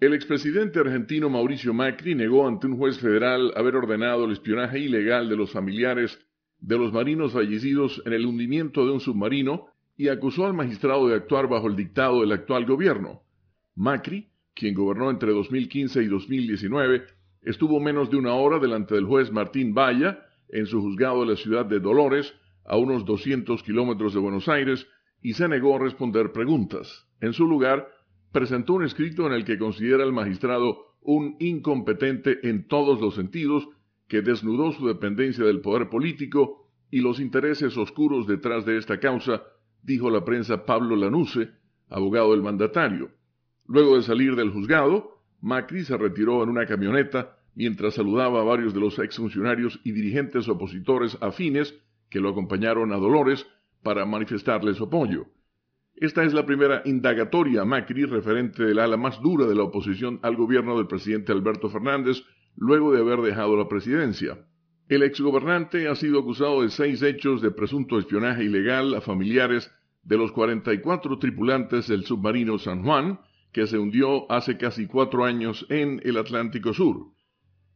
El expresidente argentino Mauricio Macri negó ante un juez federal haber ordenado el espionaje ilegal de los familiares de los marinos fallecidos en el hundimiento de un submarino y acusó al magistrado de actuar bajo el dictado del actual gobierno. Macri, quien gobernó entre 2015 y 2019, estuvo menos de una hora delante del juez Martín Valla en su juzgado de la ciudad de Dolores, a unos 200 kilómetros de Buenos Aires, y se negó a responder preguntas. En su lugar, presentó un escrito en el que considera al magistrado un incompetente en todos los sentidos, que desnudó su dependencia del poder político y los intereses oscuros detrás de esta causa, dijo la prensa Pablo Lanuse, abogado del mandatario. Luego de salir del juzgado, Macri se retiró en una camioneta mientras saludaba a varios de los exfuncionarios y dirigentes opositores afines que lo acompañaron a Dolores para manifestarle su apoyo. Esta es la primera indagatoria a Macri referente del ala más dura de la oposición al gobierno del presidente Alberto Fernández luego de haber dejado la presidencia. El exgobernante ha sido acusado de seis hechos de presunto espionaje ilegal a familiares de los 44 tripulantes del submarino San Juan, que se hundió hace casi cuatro años en el Atlántico Sur.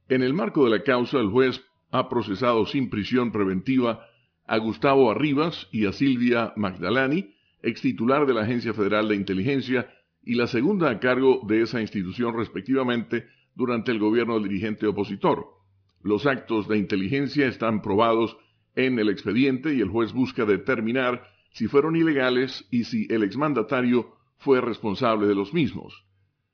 En el marco de la causa, el juez ha procesado sin prisión preventiva a Gustavo Arribas y a Silvia Magdalani, ex titular de la Agencia Federal de Inteligencia y la segunda a cargo de esa institución respectivamente durante el gobierno del dirigente opositor. Los actos de inteligencia están probados en el expediente y el juez busca determinar si fueron ilegales y si el exmandatario fue responsable de los mismos.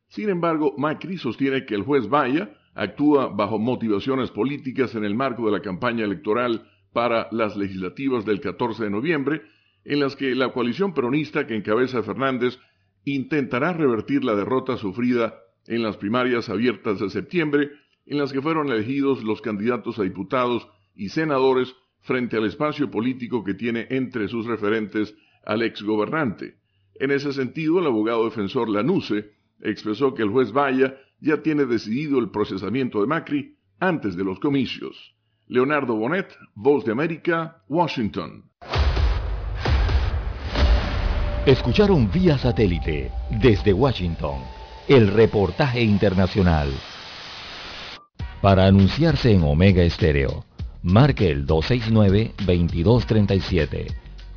Sin embargo, Macri sostiene que el juez Vaya actúa bajo motivaciones políticas en el marco de la campaña electoral para las legislativas del 14 de noviembre, en las que la coalición peronista que encabeza Fernández intentará revertir la derrota sufrida en las primarias abiertas de septiembre, en las que fueron elegidos los candidatos a diputados y senadores frente al espacio político que tiene entre sus referentes al exgobernante. En ese sentido, el abogado defensor Lanuse expresó que el juez Vaya ya tiene decidido el procesamiento de Macri antes de los comicios. Leonardo Bonet, Voz de América, Washington. Escucharon vía satélite desde Washington el reportaje internacional. Para anunciarse en Omega Estéreo, marque el 269-2237.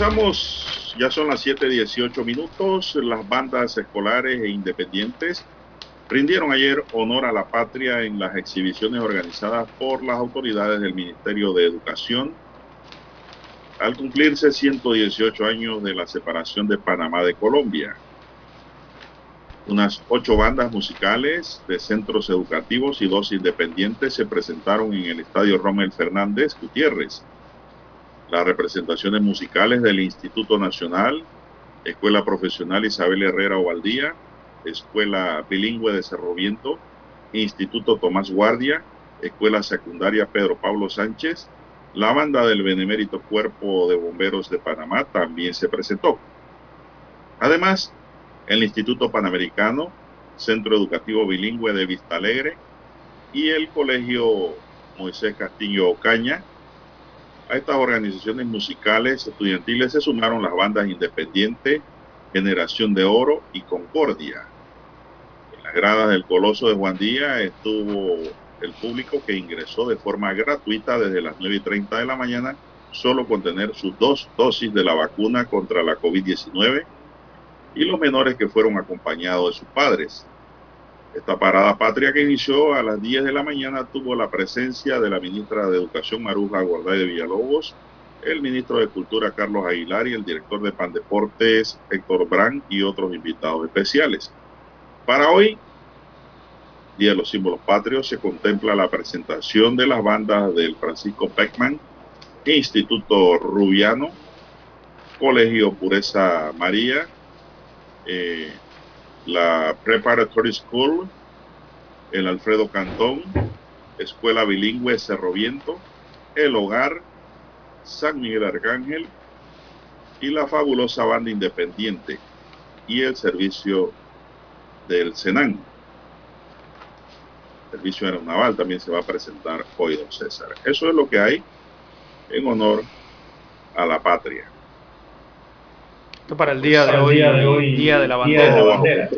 Avanzamos, ya son las 7:18 minutos. Las bandas escolares e independientes rindieron ayer honor a la patria en las exhibiciones organizadas por las autoridades del Ministerio de Educación al cumplirse 118 años de la separación de Panamá de Colombia. Unas ocho bandas musicales de centros educativos y dos independientes se presentaron en el Estadio Rommel Fernández Gutiérrez. Las representaciones musicales del Instituto Nacional, Escuela Profesional Isabel Herrera Ovaldía, Escuela Bilingüe de Cerro Viento, Instituto Tomás Guardia, Escuela Secundaria Pedro Pablo Sánchez, La banda del Benemérito Cuerpo de Bomberos de Panamá también se presentó. Además, el Instituto Panamericano, Centro Educativo Bilingüe de Vista Alegre y el Colegio Moisés Castillo Ocaña. A estas organizaciones musicales estudiantiles se sumaron las bandas Independiente, Generación de Oro y Concordia. En las gradas del Coloso de Juan Díaz estuvo el público que ingresó de forma gratuita desde las 9 y 30 de la mañana, solo con tener sus dos dosis de la vacuna contra la COVID-19 y los menores que fueron acompañados de sus padres. Esta parada patria que inició a las 10 de la mañana tuvo la presencia de la ministra de Educación Maruja Guarday de Villalobos, el ministro de Cultura Carlos Aguilar y el director de Pandeportes Héctor Brand y otros invitados especiales. Para hoy, Día de los Símbolos Patrios, se contempla la presentación de las bandas del Francisco Peckman, Instituto Rubiano, Colegio Pureza María, eh, la Preparatory School, el Alfredo Cantón, Escuela Bilingüe Cerro Viento, El Hogar, San Miguel Arcángel y la fabulosa banda independiente y el servicio del Senan. El servicio aeronaval también se va a presentar hoy, don César. Eso es lo que hay en honor a la patria. Esto para el día de hoy, día de, hoy, día de la bandera.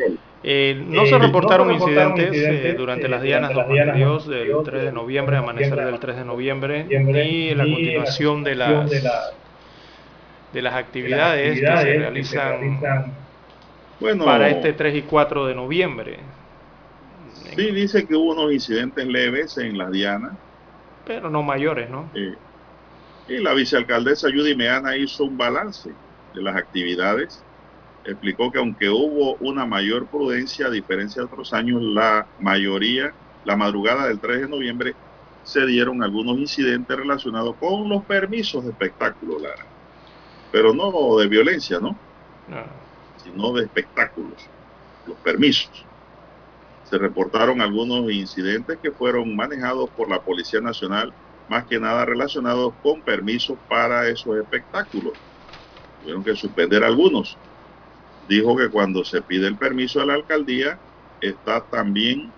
Eh, no, eh, se reportaron no incidentes, incidentes eh, durante las dianas de Juan Dios del 3 de noviembre, amanecer del 3 de noviembre, ni la continuación de las, de las actividades que se realizan bueno, para este 3 y 4 de noviembre. Sí, dice que hubo unos incidentes leves en las dianas. Pero no mayores, ¿no? y la vicealcaldesa Judy Meana hizo un balance de las actividades explicó que aunque hubo una mayor prudencia, a diferencia de otros años, la mayoría, la madrugada del 3 de noviembre, se dieron algunos incidentes relacionados con los permisos de espectáculo, Lara. Pero no de violencia, ¿no? no. Sino de espectáculos, los permisos. Se reportaron algunos incidentes que fueron manejados por la Policía Nacional, más que nada relacionados con permisos para esos espectáculos. Tuvieron que suspender algunos dijo que cuando se pide el permiso de la alcaldía está también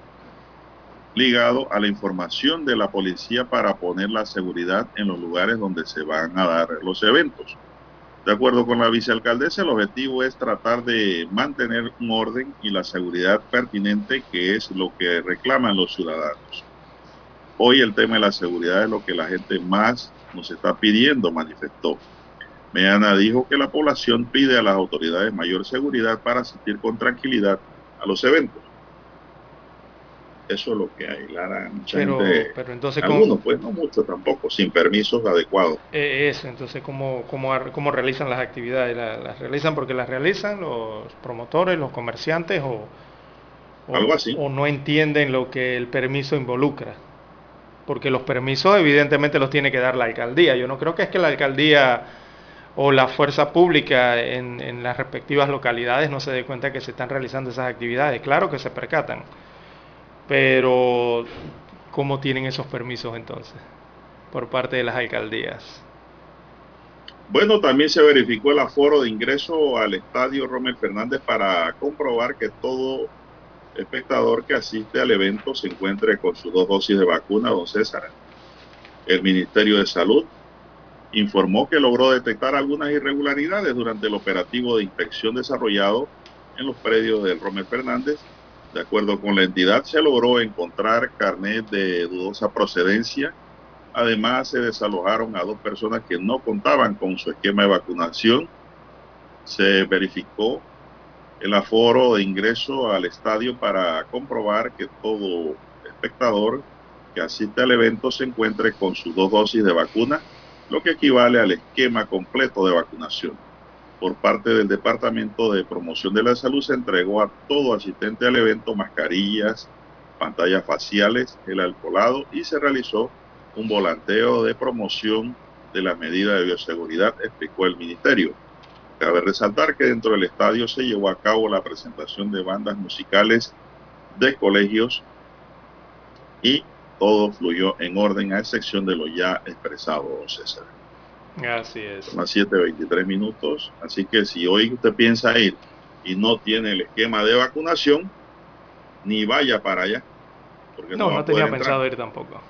ligado a la información de la policía para poner la seguridad en los lugares donde se van a dar los eventos. De acuerdo con la vicealcaldesa, el objetivo es tratar de mantener un orden y la seguridad pertinente, que es lo que reclaman los ciudadanos. Hoy el tema de la seguridad es lo que la gente más nos está pidiendo, manifestó. Meana dijo que la población pide a las autoridades mayor seguridad para asistir con tranquilidad a los eventos. Eso es lo que hay, Lara. Mucha pero, gente, pero entonces, algunos, pues no mucho tampoco, sin permisos adecuados. Eh, eso, entonces, ¿cómo, cómo, cómo realizan las actividades? ¿Las, ¿Las, realizan porque las realizan los promotores, los comerciantes o, o, Algo así. o no entienden lo que el permiso involucra? Porque los permisos evidentemente los tiene que dar la alcaldía. Yo no creo que es que la alcaldía o la fuerza pública en, en, las respectivas localidades no se dé cuenta que se están realizando esas actividades. Claro que se percatan, pero ¿cómo tienen esos permisos entonces por parte de las alcaldías? Bueno, también se verificó el aforo de ingreso al estadio Romel Fernández para comprobar que todo espectador que asiste al evento se encuentre con sus dos dosis de vacuna, don César. El Ministerio de Salud informó que logró detectar algunas irregularidades durante el operativo de inspección desarrollado en los predios del Romer Fernández. De acuerdo con la entidad, se logró encontrar carnet de dudosa procedencia. Además, se desalojaron a dos personas que no contaban con su esquema de vacunación. Se verificó el aforo de ingreso al estadio para comprobar que todo espectador que asiste al evento se encuentre con sus dos dosis de vacuna lo que equivale al esquema completo de vacunación. Por parte del Departamento de Promoción de la Salud se entregó a todo asistente al evento mascarillas, pantallas faciales, el alcoholado y se realizó un volanteo de promoción de la medida de bioseguridad, explicó el ministerio. Cabe resaltar que dentro del estadio se llevó a cabo la presentación de bandas musicales de colegios y todo fluyó en orden a excepción de lo ya expresado, César. Así es. Son las 7.23 minutos, así que si hoy usted piensa ir y no tiene el esquema de vacunación, ni vaya para allá. Porque No, no, tenía pensado entrar. ir tampoco.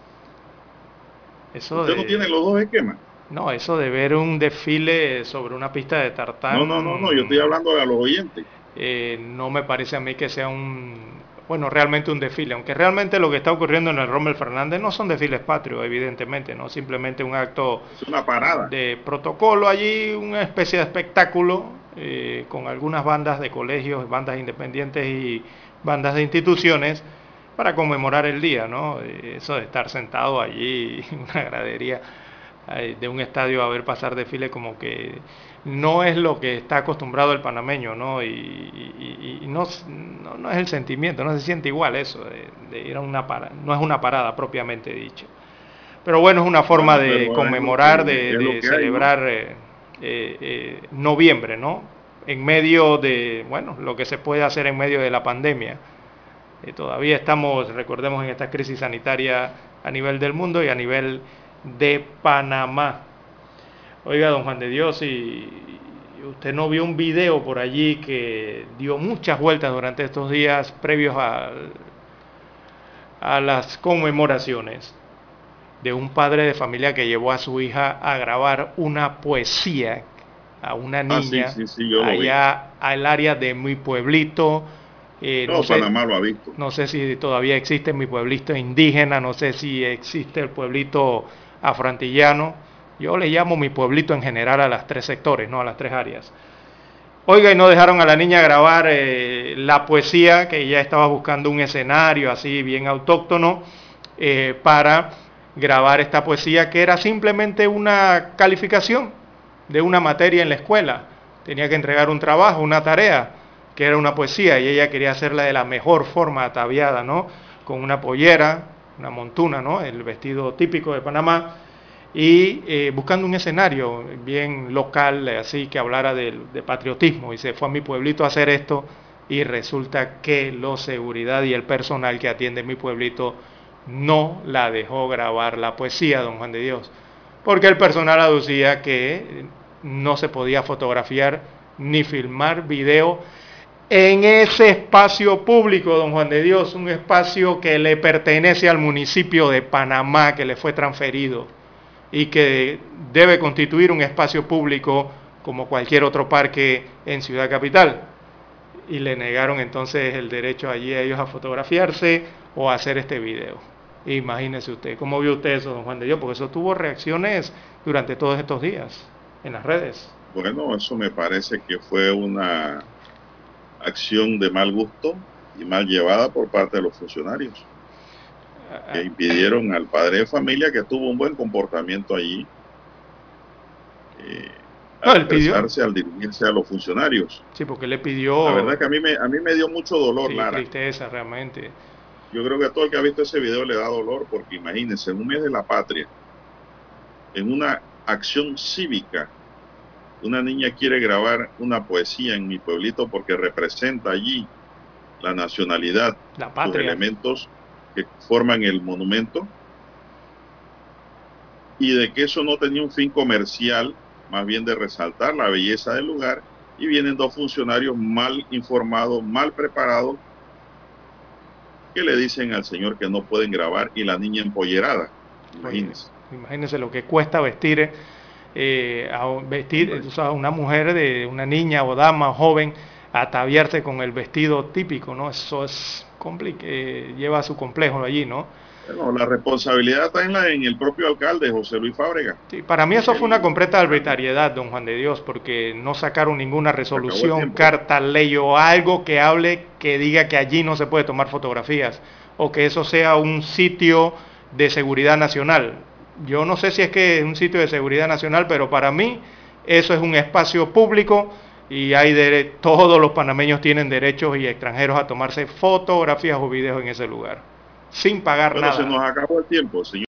Eso ¿Usted de- no tiene los dos esquemas? No, eso de ver un desfile sobre una pista de tartán. No, no, no, no, yo estoy hablando a los oyentes. eh, no me parece a mí que sea un, bueno, realmente un desfile, aunque realmente lo que está ocurriendo en el Rommel Fernández no son desfiles patrios, evidentemente, no simplemente un acto Es una parada. de protocolo allí, una especie de espectáculo eh, con algunas bandas de colegios, bandas independientes y bandas de instituciones para conmemorar el día, ¿no? Eh, Eso de estar sentado allí en una gradería eh, de un estadio a ver pasar desfile como que no es lo que está acostumbrado el panameño, ¿no? Y, y- y- y no, no, no es el sentimiento, no se siente igual eso, de, de ir a una parada, no es una parada propiamente dicha. Pero bueno, es una forma Bueno, de conmemorar, de, celebrar eh, eh, eh, noviembre, ¿no? En medio de, bueno, lo que se puede hacer en medio de la pandemia. Eh, todavía estamos, recordemos, en esta crisis sanitaria a nivel del mundo y a nivel de Panamá. Oiga, don Juan de Dios, y, usted no vio un video por allí que dio muchas vueltas durante estos días previos al- a las conmemoraciones de un padre de familia que llevó a su hija a grabar una poesía a una Ah, sí, niña sí, sí, vi. allá al área de mi pueblito. eh, No, sé- Panamá lo ha visto. no sé si todavía existe mi pueblito indígena, no sé si existe el pueblito afroantillano. Yo le llamo mi pueblito en general a las tres sectores, no a las tres áreas. Oiga, y no dejaron a la niña grabar eh, la poesía, que ella estaba buscando un escenario así bien autóctono eh, para grabar esta poesía, que era simplemente una calificación de una materia en la escuela. Tenía que entregar un trabajo, una tarea, que era una poesía, y ella quería hacerla de la mejor forma, ataviada, ¿no? Con una pollera, una montuna, ¿no? El vestido típico de Panamá, y eh, buscando un escenario bien local, eh, así que hablara del- de, patriotismo, y se fue a mi pueblito a hacer esto, y resulta que la seguridad y el personal que atiende mi pueblito no la dejó grabar la poesía, don Juan de Dios, porque el personal aducía que no se podía fotografiar ni filmar video en ese espacio público, don Juan de Dios, un espacio que le pertenece al municipio de Panamá, que le fue transferido y que debe constituir un espacio público como cualquier otro parque en Ciudad Capital. Y le negaron entonces el derecho allí a ellos a fotografiarse o a hacer este video. Imagínese usted, ¿cómo vio usted eso, don Juan de Dios? Porque eso tuvo reacciones durante todos estos días en las redes. Bueno, eso me parece que fue una acción de mal gusto y mal llevada por parte de los funcionarios que impidieron al padre de familia que tuvo un buen comportamiento allí eh, al pidió. dirigirse a los funcionarios. Sí, porque le pidió La verdad que a mí me, a mí me dio mucho dolor, sí, Lara. tristeza realmente. Yo creo que a todo el que ha visto ese video le da dolor porque imagínense, en un mes de la patria, en una acción cívica, una niña quiere grabar una poesía en mi pueblito porque representa allí la nacionalidad, La patria. elementos que forman el monumento, y de que eso no tenía un fin comercial, más bien de resaltar la belleza del lugar, y vienen dos funcionarios mal informados, mal preparados, que le dicen al señor que no pueden grabar y la niña empollerada. Imagínense. Imagínense lo que cuesta vestir, eh, a, vestir o sea, a una mujer, de una niña o dama joven, ataviarse con el vestido típico, ¿no? Eso es eh, lleva su complejo allí, ¿no? Bueno, la responsabilidad está en, la, en el propio alcalde, José Luis Fábrega. Sí, para mí eso fue una completa arbitrariedad, don Juan de Dios, porque no sacaron ninguna resolución, carta, ley o algo que hable que diga que allí no se puede tomar fotografías o que eso sea un sitio de seguridad nacional. Yo no sé si es que es un sitio de seguridad nacional, pero para mí eso es un espacio público y hay dere- todos los panameños tienen derechos y extranjeros a tomarse fotografías o videos en ese lugar, sin pagar Bueno, nada. se nos acabó el tiempo, señor.